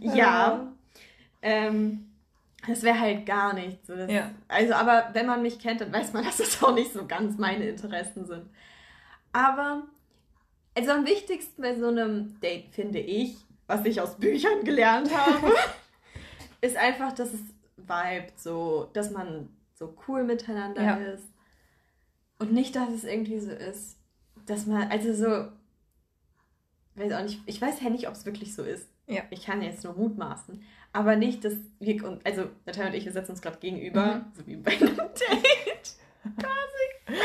ja. Ähm, das wäre halt gar nicht so. ja. Also, aber wenn man mich kennt, dann weiß man, dass das auch nicht so ganz meine Interessen sind. Aber, also am wichtigsten bei so einem Date finde ich, was ich aus Büchern gelernt habe, ist einfach, dass es vibet, so, dass man so cool miteinander ja. ist. Und nicht, dass es irgendwie so ist, dass man, also so, weiß auch nicht, ich weiß ja nicht, ob es wirklich so ist. Ja. Ich kann jetzt nur mutmaßen. Aber nicht, dass wir, also Natalia und ich, wir setzen uns gerade gegenüber, mhm. so wie bei einem Date. Quasi.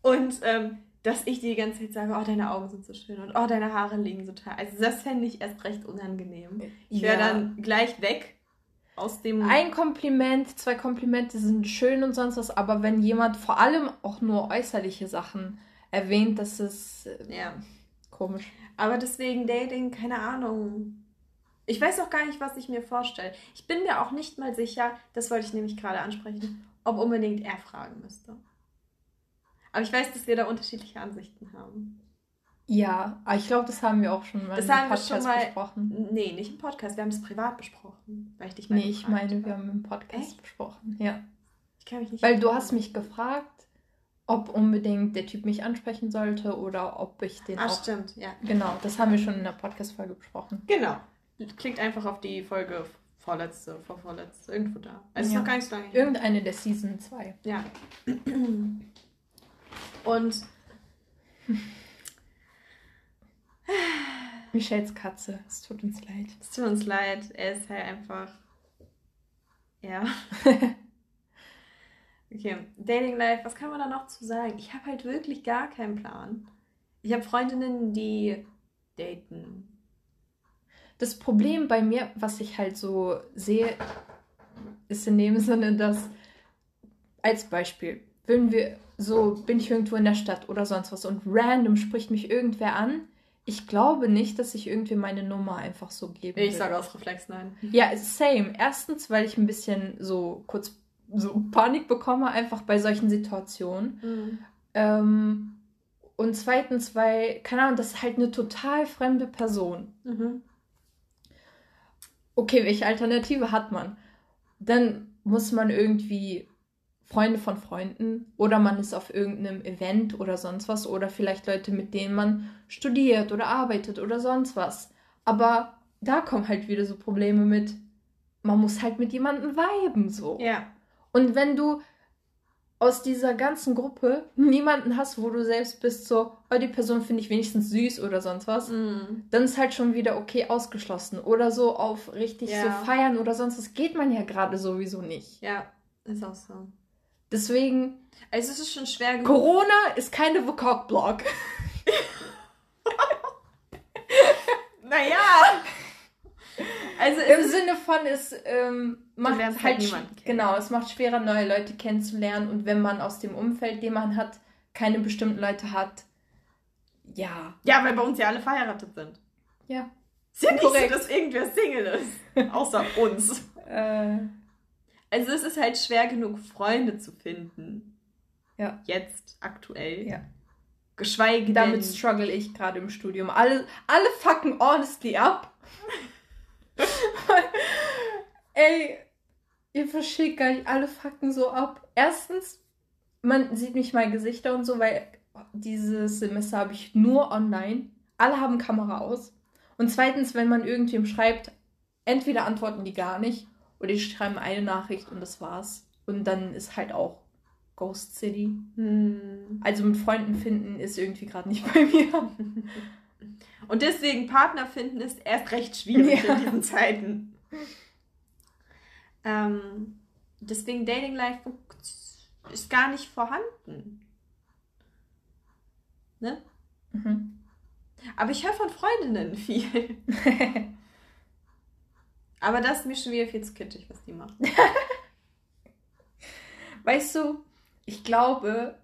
Und ähm, dass ich dir die ganze Zeit sage, oh, deine Augen sind so schön und oh, deine Haare liegen so toll. Also das fände ich erst recht unangenehm. Ich wäre ja. dann gleich weg aus dem... Ein Kompliment, zwei Komplimente sind schön und sonst was, aber wenn jemand vor allem auch nur äußerliche Sachen erwähnt, das ist äh, ja. komisch. Aber deswegen Dating, keine Ahnung ich weiß auch gar nicht, was ich mir vorstelle. Ich bin mir auch nicht mal sicher, das wollte ich nämlich gerade ansprechen, ob unbedingt er fragen müsste. Aber ich weiß, dass wir da unterschiedliche Ansichten haben. Ja, aber ich glaube, das haben wir auch schon mal das im haben Podcast wir schon mal, besprochen. Nee, nicht im Podcast, wir haben das privat besprochen. Weil ich dich mal nee, ich meine, habe. wir haben im Podcast Echt? besprochen, ja. Ich kann mich nicht Weil du hast mich gefragt, ob unbedingt der Typ mich ansprechen sollte oder ob ich den Ach, auch... stimmt, ja. Genau, das haben wir schon in der Podcast-Folge besprochen. Genau. Klickt einfach auf die Folge vorletzte, vorvorletzte, irgendwo da. Also ja. ist noch gar nicht so lange. Irgendeine der Season 2. Ja. Und Michelles Katze, es tut uns leid. Es tut uns leid, er ist halt einfach. Ja. okay, Dating Life, was kann man da noch zu sagen? Ich habe halt wirklich gar keinen Plan. Ich habe Freundinnen, die daten das Problem bei mir, was ich halt so sehe, ist in dem Sinne, dass als Beispiel, wenn wir so, bin ich irgendwo in der Stadt oder sonst was und random spricht mich irgendwer an, Ich glaube nicht, dass ich irgendwie meine Nummer einfach so gebe. Ich sage aus Reflex nein. Ja, same. Erstens, weil ich ein bisschen so kurz so Panik bekomme, einfach bei solchen Situationen. Mhm. Ähm, und zweitens, weil, keine Ahnung, das ist halt eine total fremde Person. Mhm. Okay, welche Alternative hat man? Dann muss man irgendwie Freunde von Freunden oder man ist auf irgendeinem Event oder sonst was oder vielleicht Leute, mit denen man studiert oder arbeitet oder sonst was. Aber da kommen halt wieder so Probleme mit, man muss halt mit jemandem viben so. Ja. Und wenn du aus dieser ganzen Gruppe niemanden hast, wo du selbst bist, so, oh, die Person finde ich wenigstens süß oder sonst was, Mhm. dann ist halt schon wieder okay ausgeschlossen. Oder so auf richtig Ja. so feiern oder sonst was geht man ja gerade sowieso nicht. Ja, ist auch so. Deswegen, Also es ist schon schwer genug. Corona ist keine Vokab-Blog. Naja. Also Im Sinne von, es ähm, macht halt, halt genau, es macht schwerer, neue Leute kennenzulernen. Und wenn man aus dem Umfeld, den man hat, keine bestimmten Leute hat, ja. ja, weil bei uns ja alle verheiratet sind. Ja. Ist ja nicht so, dass irgendwer Single ist. Außer uns. Äh, Also es ist halt schwer genug, Freunde zu finden. Ja. Jetzt, aktuell. Ja. Geschweige denn. damit struggle ich gerade im Studium. Alle, alle fucken honestly ab. Ey, ihr versteht gar nicht, alle fucken so ab. Erstens, man sieht nicht mal Gesichter und so, weil dieses Semester habe ich nur online. Alle haben Kamera aus. Und zweitens, wenn man irgendwem schreibt, entweder antworten die gar nicht oder die schreiben eine Nachricht und das war's. Und dann ist halt auch Ghost City. Hm. Also mit Freunden finden ist irgendwie gerade nicht bei mir. Und deswegen Partner finden ist erst recht schwierig Ja. in diesen Zeiten. Ähm, deswegen Dating Life ist gar nicht vorhanden. Ne? Mhm. Aber ich höre von Freundinnen viel. Aber das ist mir schon wieder viel zu kitschig, was die machen. Weißt du, ich glaube,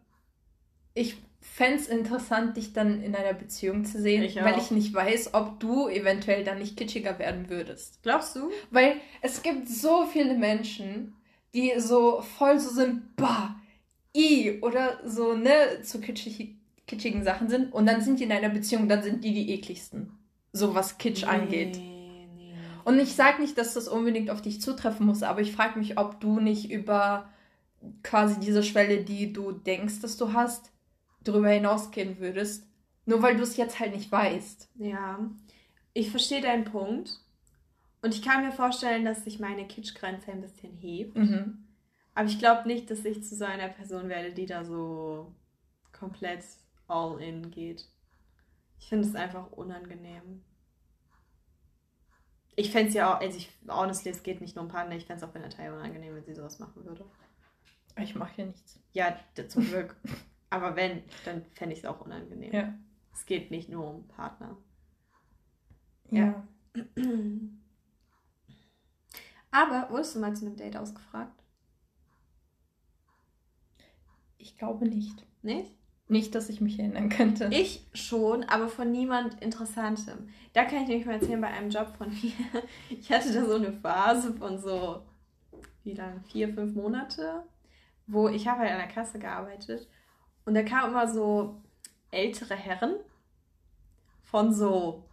ich fände es interessant, dich dann in einer Beziehung zu sehen, Ich weil ich nicht weiß, ob du eventuell dann nicht kitschiger werden würdest. Glaubst du? Weil es gibt so viele Menschen, die so voll so sind, bah, i, oder so, ne, zu kitschig, kitschigen Sachen sind und dann sind die in einer Beziehung, dann sind die die ekligsten. So was Kitsch angeht. Nee, nee. Und ich sage nicht, dass das unbedingt auf dich zutreffen muss, aber ich frage mich, ob du nicht über quasi diese Schwelle, die du denkst, dass du hast, drüber hinausgehen würdest. Nur weil du es jetzt halt nicht weißt. Ja, ich verstehe deinen Punkt. Und ich kann mir vorstellen, dass sich meine Kitschgrenze ein bisschen hebt. Mhm. Aber ich glaube nicht, dass ich zu so einer Person werde, die da so komplett all in geht. Ich finde es einfach unangenehm. Ich fände es ja auch, also ich, honestly, es geht nicht nur um Partner, ich fände es auch bei Natalia unangenehm, wenn sie sowas machen würde. Ich mache hier nichts. Ja, zum Glück. Aber wenn, dann fände ich es auch unangenehm. Ja. Es geht nicht nur um Partner. Ja. Aber wurdest du mal zu einem Date ausgefragt? Ich glaube nicht. Nicht? Nicht, dass ich mich erinnern könnte. Ich schon, aber von niemand Interessantem. Da kann ich nämlich mal erzählen bei einem Job von mir. Ich hatte da so eine Phase von so, wie lang? Vier, fünf Monate, wo ich habe halt an der Kasse gearbeitet und da kamen immer so ältere Herren von so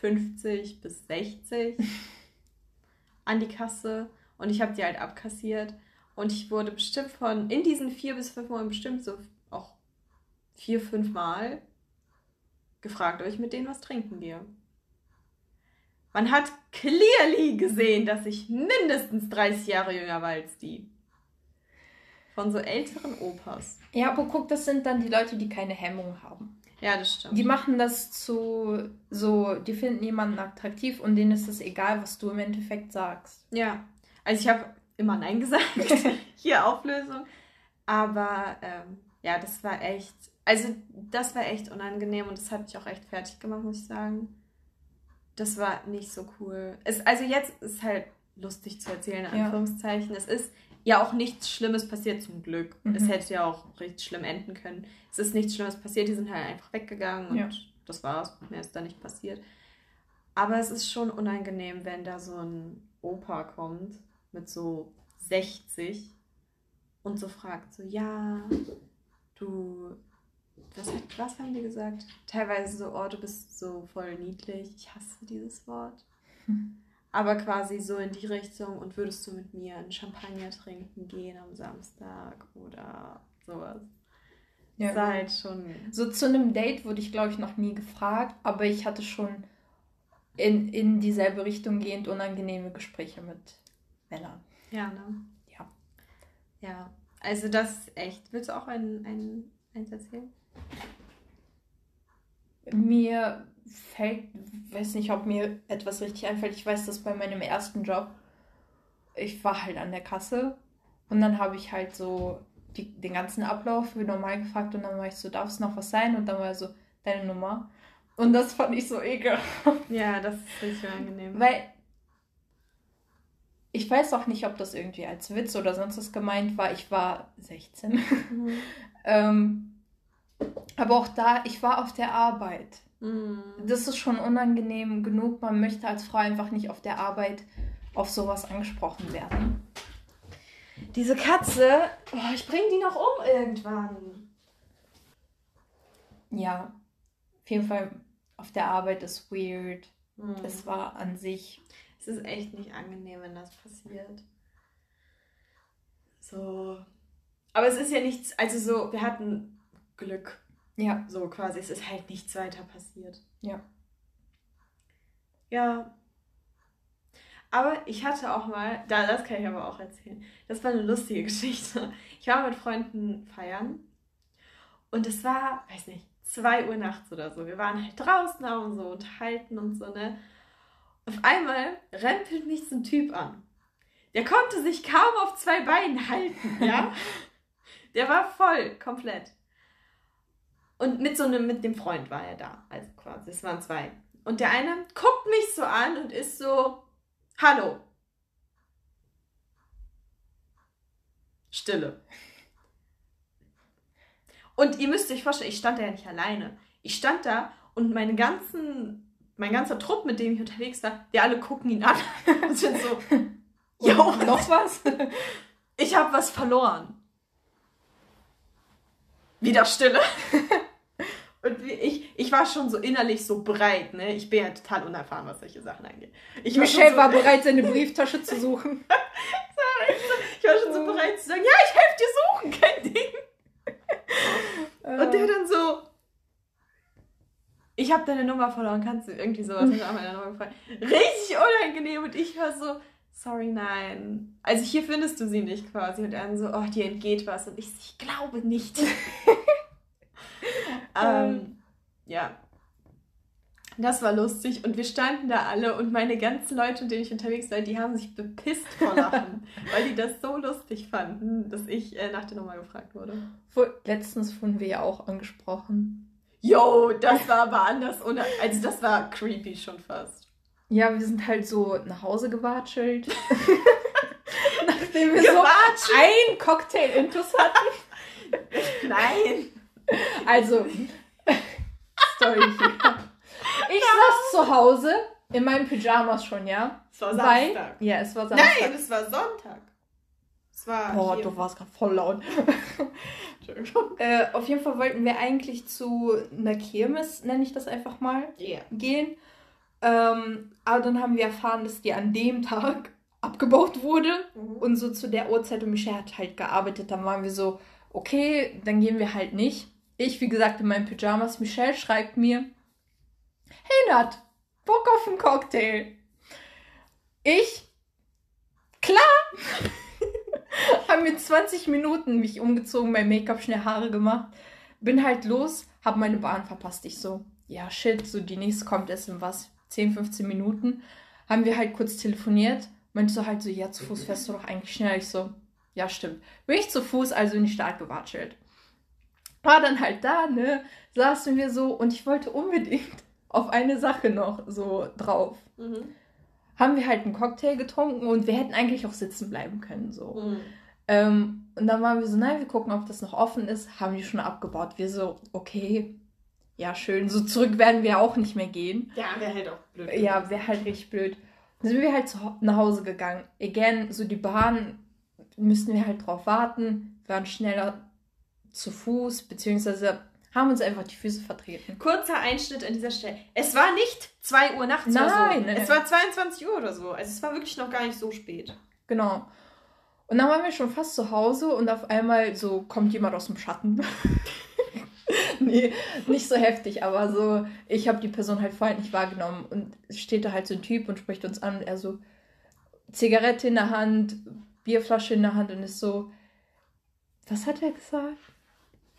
50 bis 60 an die Kasse und ich habe die halt abkassiert und ich wurde bestimmt von, in diesen vier bis fünf Monaten bestimmt so auch vier, fünf Mal gefragt, ob ich mit denen was trinken gehe. Man hat clearly gesehen, dass ich mindestens 30 Jahre jünger war als die. Von so älteren Opas. Ja, aber guck, das sind dann die Leute, die keine Hemmung haben. Ja, das stimmt. Die machen das zu so, die finden jemanden attraktiv und denen ist es egal, was du im Endeffekt sagst. Ja, also ich habe immer Nein gesagt. Hier Auflösung. Aber ähm, ja, das war echt, also das war echt unangenehm und das hat mich auch echt fertig gemacht, muss ich sagen. Das war nicht so cool. Es, also jetzt ist halt lustig zu erzählen, in Ja. Anführungszeichen. Es ist ja auch nichts Schlimmes passiert, zum Glück. Mhm. Es hätte ja auch richtig schlimm enden können. Es ist nichts Schlimmes passiert, die sind halt einfach weggegangen und Ja. das war's. Mehr ist da nicht passiert. Aber es ist schon unangenehm, wenn da so ein Opa kommt mit so 60 und so fragt, so, ja, du, was, was haben die gesagt? Teilweise so, oh, du bist so voll niedlich. Ich hasse dieses Wort. Aber quasi so in die Richtung und würdest du mit mir einen Champagner trinken gehen am Samstag oder sowas. Ja. Sei halt schon. So zu einem Date wurde ich, glaube ich, noch nie gefragt, aber ich hatte schon in, in dieselbe Richtung gehend unangenehme Gespräche mit Männern. Ja, ne? Ja. Ja. Also das ist echt. Willst du auch ein, ein, eins erzählen? Mir fällt, weiß nicht, ob mir etwas richtig einfällt. Ich weiß, dass bei meinem ersten Job, ich war halt an der Kasse und dann habe ich halt so die, den ganzen Ablauf wie normal gefragt und dann war ich so, darf es noch was sein? Und dann war er so, deine Nummer. Und das fand ich so ekelhaft. Ja, das ist richtig angenehm. Weil ich weiß auch nicht, ob das irgendwie als Witz oder sonst was gemeint war. Ich war 16. Mhm. ähm, aber auch da, ich war auf der Arbeit. Mhm. Das ist schon unangenehm genug. Man möchte als Frau einfach nicht auf der Arbeit auf sowas angesprochen werden. Diese Katze, oh, ich bringe die noch um irgendwann. Ja, auf jeden Fall auf der Arbeit ist weird. Mhm. Es war an sich. Es ist echt nicht angenehm, wenn das passiert. So. Aber es ist ja nichts, also so, wir hatten Glück. Ja. So quasi, es ist halt nichts weiter passiert. Ja. Ja. Aber ich hatte auch mal, da, das kann ich aber auch erzählen. Das war eine lustige Geschichte. Ich war mit Freunden feiern und es war, weiß nicht, 2 Uhr nachts oder so. Wir waren halt draußen, haben so unterhalten und so, ne? Auf einmal rempelt mich so ein Typ an. Der konnte sich kaum auf zwei Beinen halten, ja? Der war voll, komplett. Und mit so einem, mit dem Freund war er da. Also quasi, es waren zwei. Und der eine guckt mich so an und ist so, hallo. Stille. Und ihr müsst euch vorstellen, ich stand da ja nicht alleine. Ich stand da und meine ganzen, mein ganzer Trupp, mit dem ich unterwegs war, wir alle gucken ihn an und sind so, jo, noch was? Ich habe was verloren. Wieder Stille. Und ich, ich war schon so innerlich so bereit, ne? Ich bin ja total unerfahren, was solche Sachen angeht. Ich Michelle war, so war bereit, seine Brieftasche zu suchen. ich war schon so bereit zu sagen, ja, ich helfe dir suchen, kein Ding. Und der dann so, ich habe deine Nummer verloren, kannst du irgendwie sowas mit meiner Nummer gefragt. Richtig unangenehm und ich war so, sorry, nein. Also hier findest du sie nicht quasi. Und dann so, oh, dir entgeht was. Und ich, ich glaube nicht. ähm, ja. Das war lustig und wir standen da alle und meine ganzen Leute, mit denen ich unterwegs war, die haben sich bepisst vor Lachen, weil die das so lustig fanden, dass ich äh, nach der Nummer gefragt wurde. Letztens wurden wir ja auch angesprochen. Jo, das war aber anders. Ohne, also das war creepy schon fast. Ja, wir sind halt so nach Hause gewatschelt. Nachdem wir gewatschelt. so ein Cocktail-Intus hatten. Nein. Also, Story hier. Ich saß zu Hause in meinen Pyjamas schon, ja? Es war Samstag. Weil, ja, es war Samstag. Nein, es war Sonntag. Es war Boah, hier. du warst gerade voll laut. äh, auf jeden Fall wollten wir eigentlich zu einer Kirmes, nenne ich das einfach mal, yeah. gehen. Ähm, aber dann haben wir erfahren, dass die an dem Tag abgebaut wurde. Mhm. Und so zu der Uhrzeit und Michelle hat halt gearbeitet. Dann waren wir so, okay, dann gehen wir halt nicht. Ich, wie gesagt, in meinen Pyjamas. Michelle schreibt mir, hey Nat, Bock auf einen Cocktail. Ich, klar. Haben mir 20 Minuten mich umgezogen, mein Make-up, schnell Haare gemacht. Bin halt los, hab meine Bahn verpasst. Ich so, ja shit, so die nächste kommt erst in was, 10, 15 Minuten. Haben wir halt kurz telefoniert. Meinte so halt so, ja, zu Fuß fährst du doch eigentlich schnell. Ich so, ja, stimmt. Bin ich zu Fuß, also in die Stadt gewatschelt war dann halt da, ne, saßen wir so und ich wollte unbedingt auf eine Sache noch so drauf. Mhm. Haben wir halt einen Cocktail getrunken und wir hätten eigentlich auch sitzen bleiben können, so. Mhm. Ähm, und dann waren wir so, nein, wir gucken, ob das noch offen ist. Haben die schon abgebaut. Wir so, okay, ja, schön. So zurück werden wir auch nicht mehr gehen. Ja, wäre halt auch blöd. Ja, wäre halt richtig blöd. Dann sind wir halt nach Hause gegangen. Again, so die Bahn müssten wir halt drauf warten. Wir waren schneller zu Fuß, beziehungsweise haben uns einfach die Füße vertreten. Kurzer Einschnitt an dieser Stelle. Es war nicht 2 Uhr nachts Nein, oder so. nein, Es nein. war 22 Uhr oder so. Also es war wirklich noch gar nicht so spät. Genau. Und dann waren wir schon fast zu Hause und auf einmal so kommt jemand aus dem Schatten. nee, nicht so heftig, aber so, ich habe die Person halt vorher nicht wahrgenommen und es steht da halt so ein Typ und spricht uns an und er so, Zigarette in der Hand, Bierflasche in der Hand und ist so, was hat er gesagt?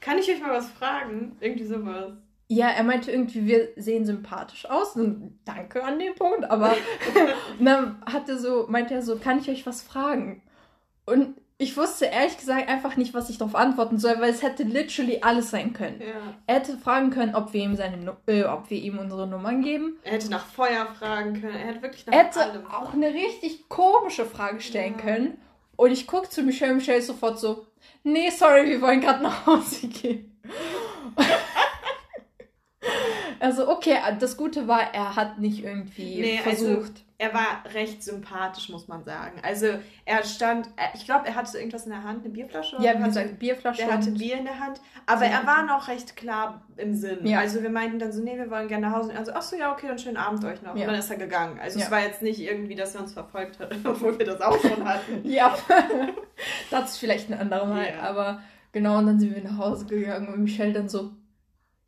Kann ich euch mal was fragen? Irgendwie sowas. Ja, er meinte irgendwie, wir sehen sympathisch aus. Und danke an den Punkt. Aber und dann hat er so, meinte er so, kann ich euch was fragen? Und ich wusste ehrlich gesagt einfach nicht, was ich darauf antworten soll, weil es hätte literally alles sein können. Ja. Er hätte fragen können, ob wir ihm seine, äh, ob wir ihm unsere Nummern geben. Er hätte nach Feuer fragen können. Er hätte wirklich nach Er hätte allem. auch eine richtig komische Frage stellen Ja. können. Und ich gucke zu Michelle, Michelle sofort so, nee, sorry, wir wollen gerade nach Hause gehen. also, okay, das Gute war, er hat nicht irgendwie Nee, also- versucht. Er war recht sympathisch, muss man sagen. Also er stand, er- ich glaube, er hatte irgendwas in der Hand, eine Bierflasche. ja, oder wie gesagt, Bierflasche. Der hatte Bier in der Hand, aber er war noch recht klar im Sinn. Ja. Also wir meinten dann so, nee, wir wollen gerne nach Hause. Und er so, ach so, ja, okay, dann schönen Abend euch noch. Ja. Und dann ist er gegangen. Also Ja. es war jetzt nicht irgendwie, dass er uns verfolgt hat, obwohl wir das auch schon hatten. Ja, das ist vielleicht ein anderer Mal. Ja. Aber genau, und dann sind wir nach Hause gegangen und Michelle dann so,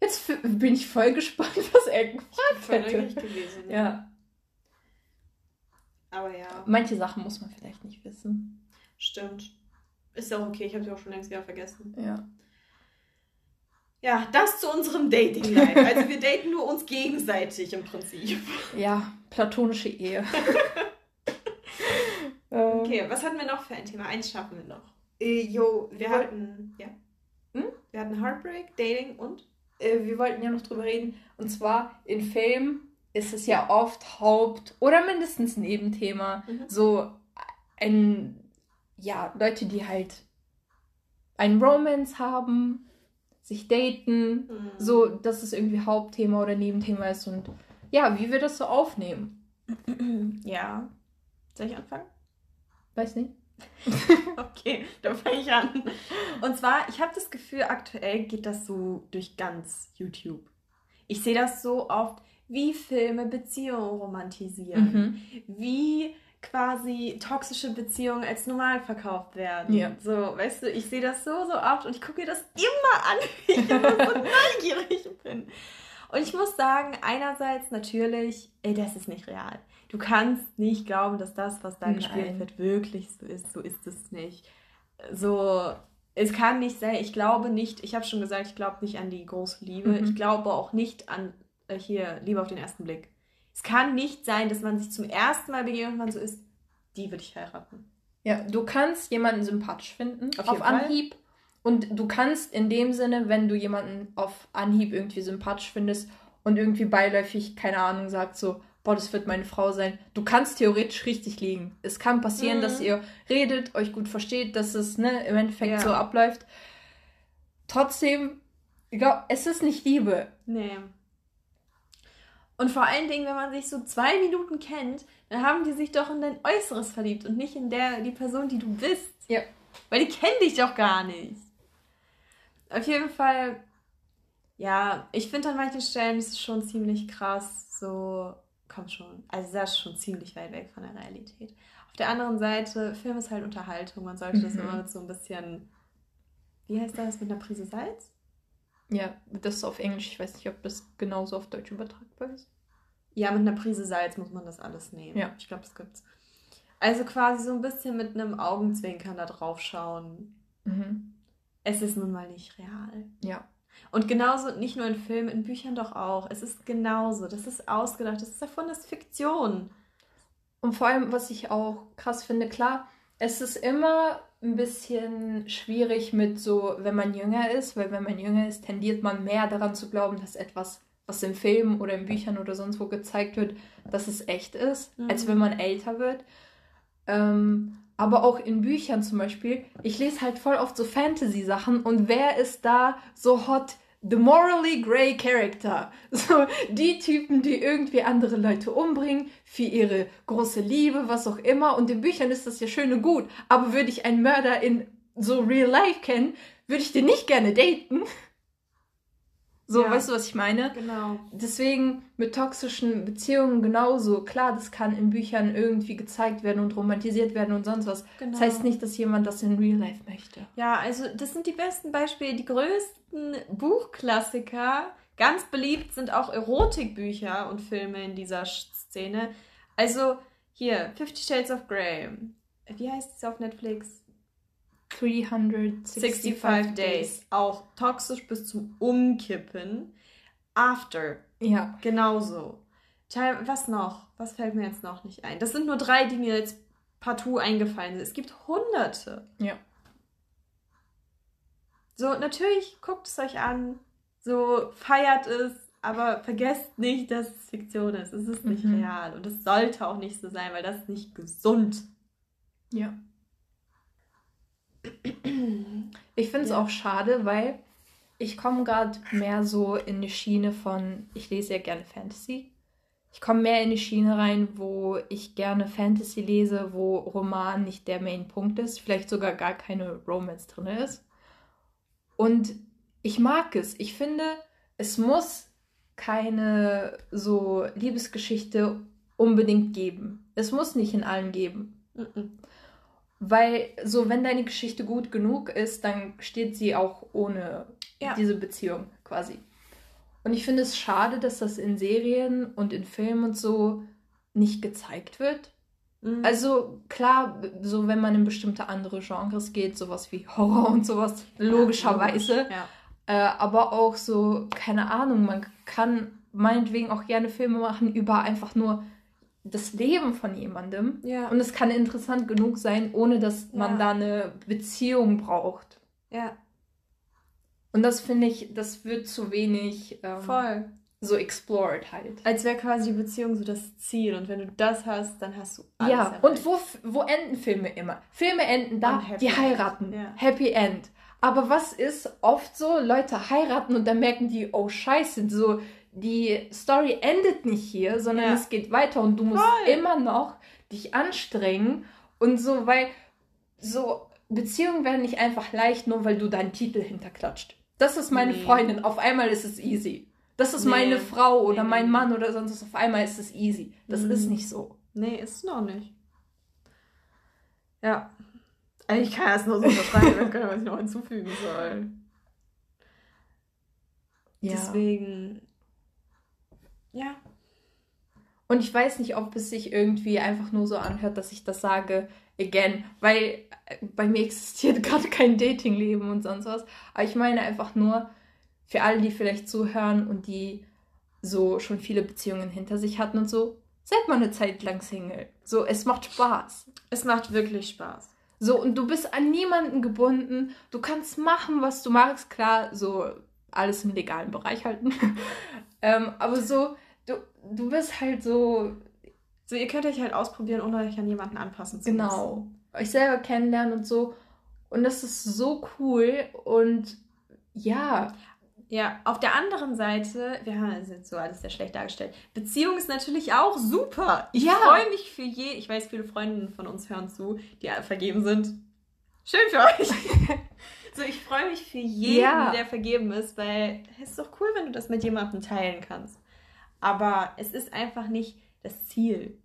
jetzt bin ich voll gespannt, was er gefragt Voll hätte. neugierig gewesen. Ja, Aber ja, manche Sachen muss man vielleicht nicht wissen. stimmt. Ist ja auch okay, ich habe sie auch schon längst wieder vergessen. Ja. Ja, das zu unserem Dating-Life. Also wir daten nur uns gegenseitig im Prinzip. Ja, platonische Ehe. Äh, Okay, was hatten wir noch für ein Thema? Eins schaffen wir noch. Äh, jo, wir Wir hatten, ja. Hm? Wir hatten Heartbreak, Dating und äh, wir wollten ja noch drüber reden. Und zwar in Filmen ist es ja oft Haupt- oder mindestens Nebenthema. Mhm. So ein, ja, Leute, die halt ein Romance haben, sich daten, Mhm. so, dass es irgendwie Hauptthema oder Nebenthema ist und ja, wie wir das so aufnehmen. Ja. Soll ich anfangen? Weiß nicht. Okay, dann fange ich an. Und zwar, ich habe das Gefühl, aktuell geht das so durch ganz YouTube. Ich sehe das so oft, wie Filme Beziehungen romantisieren, Mhm. wie quasi toxische Beziehungen als normal verkauft werden. Ja. So, weißt du, ich sehe das so, so oft und ich gucke mir das immer an, wie ich immer so neugierig bin. Und ich muss sagen, einerseits natürlich, ey, das ist nicht real. Du kannst nicht glauben, dass das, was da Nein. gespielt wird, wirklich so ist. So ist es nicht. So, es kann nicht sein. Ich glaube nicht, ich habe schon gesagt, ich glaube nicht an die große Liebe. Mhm. Ich glaube auch nicht an, äh, hier, Liebe auf den ersten Blick. Es kann nicht sein, dass man sich zum ersten Mal begegnet und man so ist, die würde ich heiraten. Ja, du kannst jemanden sympathisch finden Auf auf. Anhieb. Und du kannst in dem Sinne, wenn du jemanden auf Anhieb irgendwie sympathisch findest und irgendwie beiläufig, keine Ahnung, sagt so, boah, das wird meine Frau sein, du kannst theoretisch richtig liegen. Es kann passieren, Mhm. dass ihr redet, euch gut versteht, dass es ne, im Endeffekt Ja. so abläuft. Trotzdem, ich glaub, es ist nicht Liebe. Nee. Und vor allen Dingen, wenn man sich so zwei Minuten kennt, dann haben die sich doch in dein Äußeres verliebt und nicht in der, die Person, die du bist. Ja. Weil die kennen dich doch gar nicht. Auf jeden Fall, ja, ich finde an manchen Stellen ist es schon ziemlich krass, so, komm schon. Also das ist schon ziemlich weit weg von der Realität. Auf der anderen Seite, Film ist halt Unterhaltung. Man sollte das Mhm. immer mit so ein bisschen, wie heißt das, mit einer Prise Salz? Ja, das ist auf Englisch, ich weiß nicht, ob das genauso auf Deutsch übertragbar ist. Ja, mit einer Prise Salz muss man das alles nehmen. Ja. Ich glaube, das gibt's. Also quasi so ein bisschen mit einem Augenzwinkern da drauf schauen. Mhm. Es ist nun mal nicht real. Ja. Und genauso, nicht nur in Filmen, in Büchern doch auch. Es ist genauso. Das ist ausgedacht. Das ist davon, das ist Fiktion. Und vor allem, was ich auch krass finde, klar, es ist immer ein bisschen schwierig mit so, wenn man jünger ist, weil wenn man jünger ist, tendiert man mehr daran zu glauben, dass etwas, was in Filmen oder in Büchern oder sonst wo gezeigt wird, dass es echt ist, Mhm. als wenn man älter wird. Ähm, aber auch in Büchern zum Beispiel, ich lese halt voll oft so Fantasy-Sachen und wer ist da so hot the morally grey character. So, die Typen, die irgendwie andere Leute umbringen, für ihre große Liebe, was auch immer. Und in Büchern ist das ja schön und gut. Aber würde ich einen Mörder in so real life kennen, würde ich den nicht gerne daten. So, ja. weißt du, was ich meine? Genau. Deswegen mit toxischen Beziehungen genauso. Klar, das kann in Büchern irgendwie gezeigt werden und romantisiert werden und sonst was. Genau. Das heißt nicht, dass jemand das in Real Life möchte. Ja, also das sind die besten Beispiele, die größten Buchklassiker. Ganz beliebt sind auch Erotikbücher und Filme in dieser Szene. Also hier, Fifty Shades of Grey. Wie heißt es auf Netflix? 365 Days. Auch toxisch bis zum Umkippen. After. Ja. Genauso. Was noch? Was fällt mir jetzt noch nicht ein? Das sind nur drei, die mir jetzt partout eingefallen sind. Es gibt hunderte. Ja. So, natürlich guckt es euch an. So, feiert es. Aber vergesst nicht, dass es Fiktion ist. Es ist nicht mhm. real. Und es sollte auch nicht so sein, weil das ist nicht gesund. Ja. Ich finde es ja. auch schade, weil ich komme gerade mehr so in die Schiene von, ich lese ja gerne Fantasy. Ich komme mehr in die Schiene rein, wo ich gerne Fantasy lese, wo Roman nicht der Main-Punkt ist, vielleicht sogar gar keine Romance drin ist. Und ich mag es. Ich finde, es muss keine so Liebesgeschichte unbedingt geben. Es muss nicht in allen geben. Mm -mm. Weil so, wenn deine Geschichte gut genug ist, dann steht sie auch ohne ja. diese Beziehung quasi. Und ich finde es schade, dass das in Serien und in Filmen und so nicht gezeigt wird. Mhm. Also klar, so wenn man in bestimmte andere Genres geht, sowas wie Horror und sowas, logischerweise. Ja. Äh, aber auch so, keine Ahnung, man kann meinetwegen auch gerne Filme machen über einfach nur das Leben von jemandem. Ja. Und es kann interessant genug sein, ohne dass ja. man da eine Beziehung braucht. Ja. Und das finde ich, das wird zu wenig ähm, Voll. so explored halt. Als wäre quasi die Beziehung so das Ziel. Und wenn du das hast, dann hast du alles. Ja, erreicht. und wo, wo enden Filme immer? Filme enden da, die heiraten. Ja. Happy End. Aber was ist oft so? Leute heiraten und dann merken die, oh Scheiße, so die Story endet nicht hier, sondern ja. es geht weiter und du musst Voll. immer noch dich anstrengen und so, weil so Beziehungen werden nicht einfach leicht, nur weil du deinen Titel hinterklatscht. Das ist meine nee. Freundin, auf einmal ist es easy. Das ist nee. meine Frau oder nee. mein Mann oder sonst was, auf einmal ist es easy. Das mhm. ist nicht so. Nee, ist es noch nicht. Ja. Ich kann das nur so unterschreiben, gar nicht, was ich noch hinzufügen soll. Ja. Deswegen, ja. Und ich weiß nicht, ob es sich irgendwie einfach nur so anhört, dass ich das sage, again, weil äh, bei mir existiert gerade kein Datingleben und sonst was. Aber ich meine einfach nur, für alle, die vielleicht zuhören und die so schon viele Beziehungen hinter sich hatten und so, seid mal eine Zeit lang Single. So, es macht Spaß. Es macht wirklich Spaß. So, und du bist an niemanden gebunden. Du kannst machen, was du magst. Klar, so alles im legalen Bereich halten. ähm, aber so, du, du bist halt so. So, ihr könnt euch halt ausprobieren, ohne euch an jemanden anpassen zu genau. müssen. Genau. Euch selber kennenlernen und so. Und das ist so cool. Und ja. Ja, auf der anderen Seite, wir haben es jetzt so alles sehr schlecht dargestellt. Beziehung ist natürlich auch super. Ich ja. freue mich für je. Ich weiß, viele Freundinnen von uns hören zu, die vergeben sind. Schön für euch. so, ich freue mich für jeden, ja. der vergeben ist, weil es ist doch cool, wenn du das mit jemandem teilen kannst aber es ist einfach nicht das Ziel.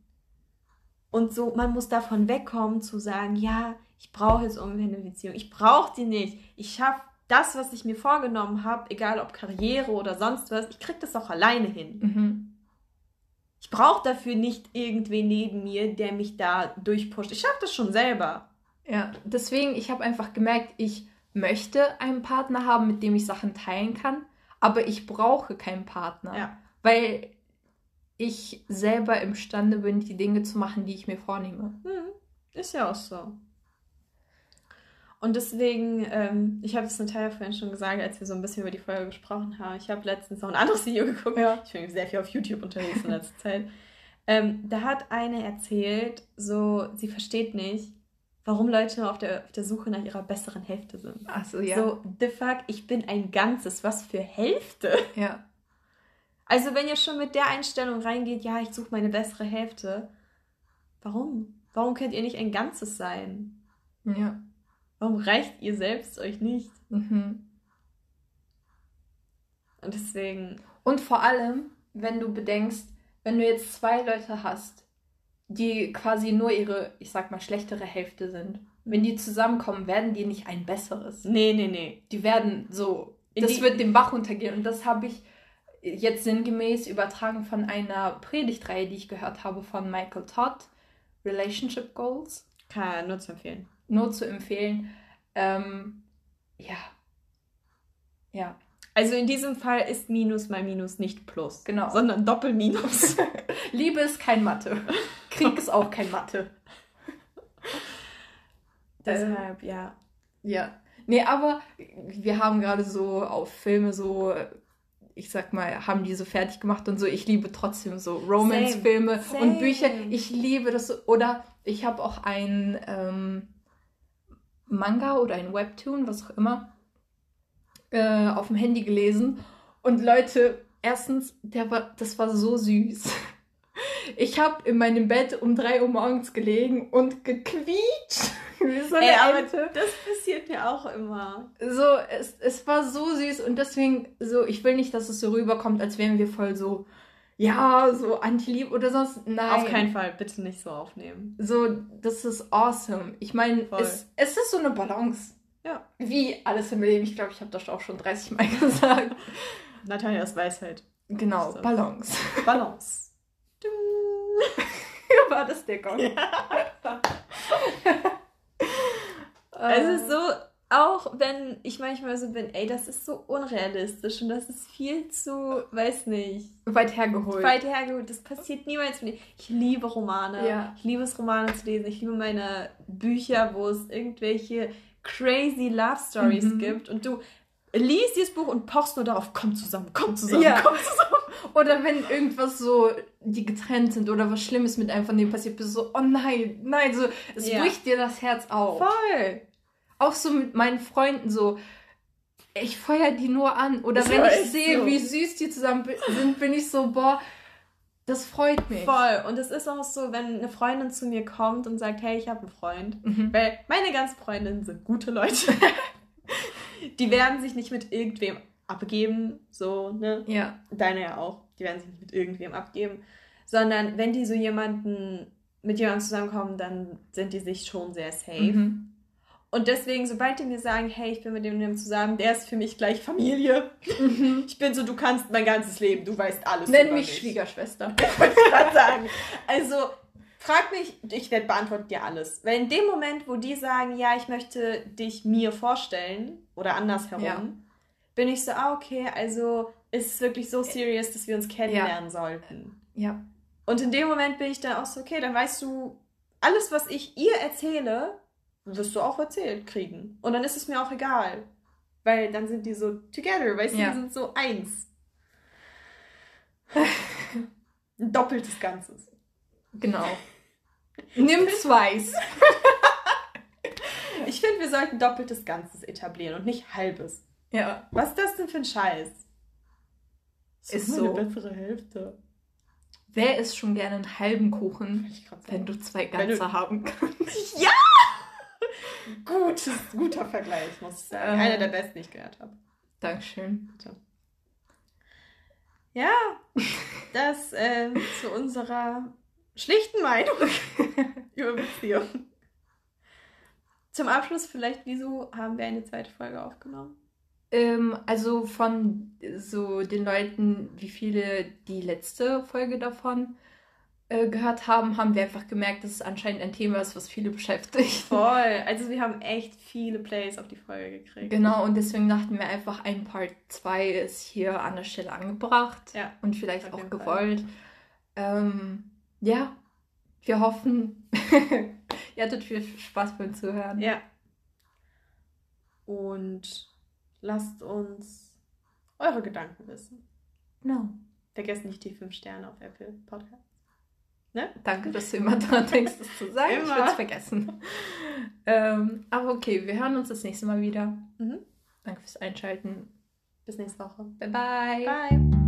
Und so, man muss davon wegkommen zu sagen, ja, ich brauche jetzt irgendwie eine Beziehung. Ich brauche die nicht. Ich schaffe das, was ich mir vorgenommen habe, egal ob Karriere oder sonst was, ich kriege das auch alleine hin. Mhm. Ich brauche dafür nicht irgendwen neben mir, der mich da durchpusht. Ich schaffe das schon selber. Ja, deswegen, ich habe einfach gemerkt, ich möchte einen Partner haben, mit dem ich Sachen teilen kann, aber ich brauche keinen Partner. Ja weil ich selber imstande bin, die Dinge zu machen, die ich mir vornehme. Hm, ist ja auch so. Und deswegen, ähm, ich habe es Natalia vorhin schon gesagt, als wir so ein bisschen über die Folge gesprochen haben. Ich habe letztens noch ein anderes Video geguckt. Ja. Ich bin sehr viel auf YouTube unterwegs in letzter Zeit. Ähm, da hat eine erzählt, so, sie versteht nicht, warum Leute auf der, auf der Suche nach ihrer besseren Hälfte sind. Ach so, ja. So, the fuck, ich bin ein Ganzes. Was für Hälfte? Ja. Also, wenn ihr schon mit der Einstellung reingeht, ja, ich suche meine bessere Hälfte, warum? Warum könnt ihr nicht ein Ganzes sein? Ja. Warum reicht ihr selbst euch nicht? Mhm. Und deswegen. Und vor allem, wenn du bedenkst, wenn du jetzt zwei Leute hast, die quasi nur ihre, ich sag mal, schlechtere Hälfte sind, wenn die zusammenkommen, werden die nicht ein besseres. Nee, nee, nee. Die werden so, In das wird den Bach untergehen. Und das habe ich jetzt sinngemäß übertragen von einer Predigtreihe, die ich gehört habe von Michael Todd, Relationship Goals. Kann nur zu empfehlen. Nur zu empfehlen. Ähm, ja. Ja. Also in diesem Fall ist Minus mal Minus nicht Plus. Genau. Sondern Doppelminus. Liebe ist kein Mathe. Krieg ist auch kein Mathe. Deshalb, ja. Ja. Nee, aber wir haben gerade so auf Filme so, ich sag mal, haben die so fertig gemacht und so. Ich liebe trotzdem so Romance-Filme und Bücher. Ich liebe das. Oder ich habe auch ein ähm, Manga oder ein Webtoon, was auch immer, äh, auf dem Handy gelesen. Und Leute, erstens, der war, das war so süß. Ich habe in meinem Bett um 3 Uhr morgens gelegen und gequietscht. Wie so eine Ey, Ente. das passiert mir auch immer. So, es, es war so süß und deswegen, so, ich will nicht, dass es so rüberkommt, als wären wir voll so, ja, so anti-lieb oder sonst. Nein. Auf keinen Fall, bitte nicht so aufnehmen. So, das ist awesome. Ich meine, es, es ist so eine Balance. Ja. Wie alles im Leben. Ich glaube, ich habe das auch schon 30 Mal gesagt. Natalias Weisheit. Genau. Balance. Balance. Das der Gong? Es ist so, auch wenn ich manchmal so bin, ey, das ist so unrealistisch und das ist viel zu, weiß nicht, weit hergeholt. weit hergeholt. Das passiert niemals mit mir. Ich liebe Romane. Ja. Ich liebe es, Romane zu lesen. Ich liebe meine Bücher, wo es irgendwelche crazy Love Stories Mhm. gibt und du liest dieses Buch und pochst nur darauf, komm zusammen, komm zusammen, Ja. komm zusammen. Oder wenn irgendwas so, die getrennt sind oder was Schlimmes mit einem von denen passiert, bist du so, oh nein, nein, so, es Ja. bricht dir das Herz auf. Voll. Auch so mit meinen Freunden so, ich feuer die nur an. Oder Ist wenn ich sehe, so. wie süß die zusammen sind, bin ich so, boah, das freut mich. Voll. Und es ist auch so, wenn eine Freundin zu mir kommt und sagt, hey, ich habe einen Freund. Mhm. Weil meine ganzen Freundinnen sind gute Leute. Die werden sich nicht mit irgendwem abgeben, so, ne? Ja, Deine ja auch. Die werden sich nicht mit irgendwem abgeben. Sondern wenn die so jemanden, mit jemandem zusammenkommen, dann sind die sich schon sehr safe. mhm. Und deswegen, sobald die mir sagen, hey, ich bin mit dem zusammen, der ist für mich gleich Familie. Mhm. Ich bin so, du kannst mein ganzes Leben, du weißt alles. nenn über mich Schwiegerschwester. wollte ich gerade sagen. Also, frag mich, ich werde beantworten dir alles. Weil in dem Moment, wo die sagen, ja, ich möchte dich mir vorstellen, oder andersherum, Ja. bin ich so, ah, okay, also ist es wirklich so serious, dass wir uns kennenlernen sollten. Ja, Und in dem Moment bin ich dann auch so, okay, dann weißt du, alles, was ich ihr erzähle, wirst du auch erzählt kriegen. Und dann ist es mir auch egal. Weil dann sind die so together, weißt du, Ja. die sind so eins. Ein doppeltes Ganzes. genau. Nimm zwei's. Ich finde, wir sollten doppeltes Ganzes etablieren und nicht halbes. Ja. Was ist das denn für ein Scheiß? Ist meine so. bessere Hälfte. Wer isst schon gerne einen halben Kuchen, wenn du zwei Wenn du- ganze haben kannst? Ja! Gutes, guter Vergleich, muss ich sagen. Ähm. Einer der besten, die ich gehört habe. Dankeschön. Ja, das äh, zu unserer schlichten Meinung über Beziehungen. Zum Abschluss vielleicht, wieso haben wir eine zweite Folge aufgenommen? Ähm, also von so den Leuten, wie viele die letzte Folge davon äh, gehört haben, haben wir einfach gemerkt, dass es anscheinend ein Thema ist, was viele beschäftigt. Voll. Also wir haben echt viele Plays auf die Folge gekriegt. Genau, und deswegen dachten wir einfach, ein Part 2 ist hier an der Stelle angebracht Ja, und vielleicht auch gewollt. Ähm, ja, wir hoffen, ihr hattet viel Spaß beim Zuhören. Ja. Und lasst uns eure Gedanken wissen. Genau. Vergesst nicht die 5 Sterne auf Apple Podcast. Ne? Danke, dass du immer daran denkst, das zu sagen. Ich würde es vergessen. Ähm, aber okay, wir hören uns das nächste Mal wieder. Mhm. Danke fürs Einschalten. Bis nächste Woche. Bye bye. Bye.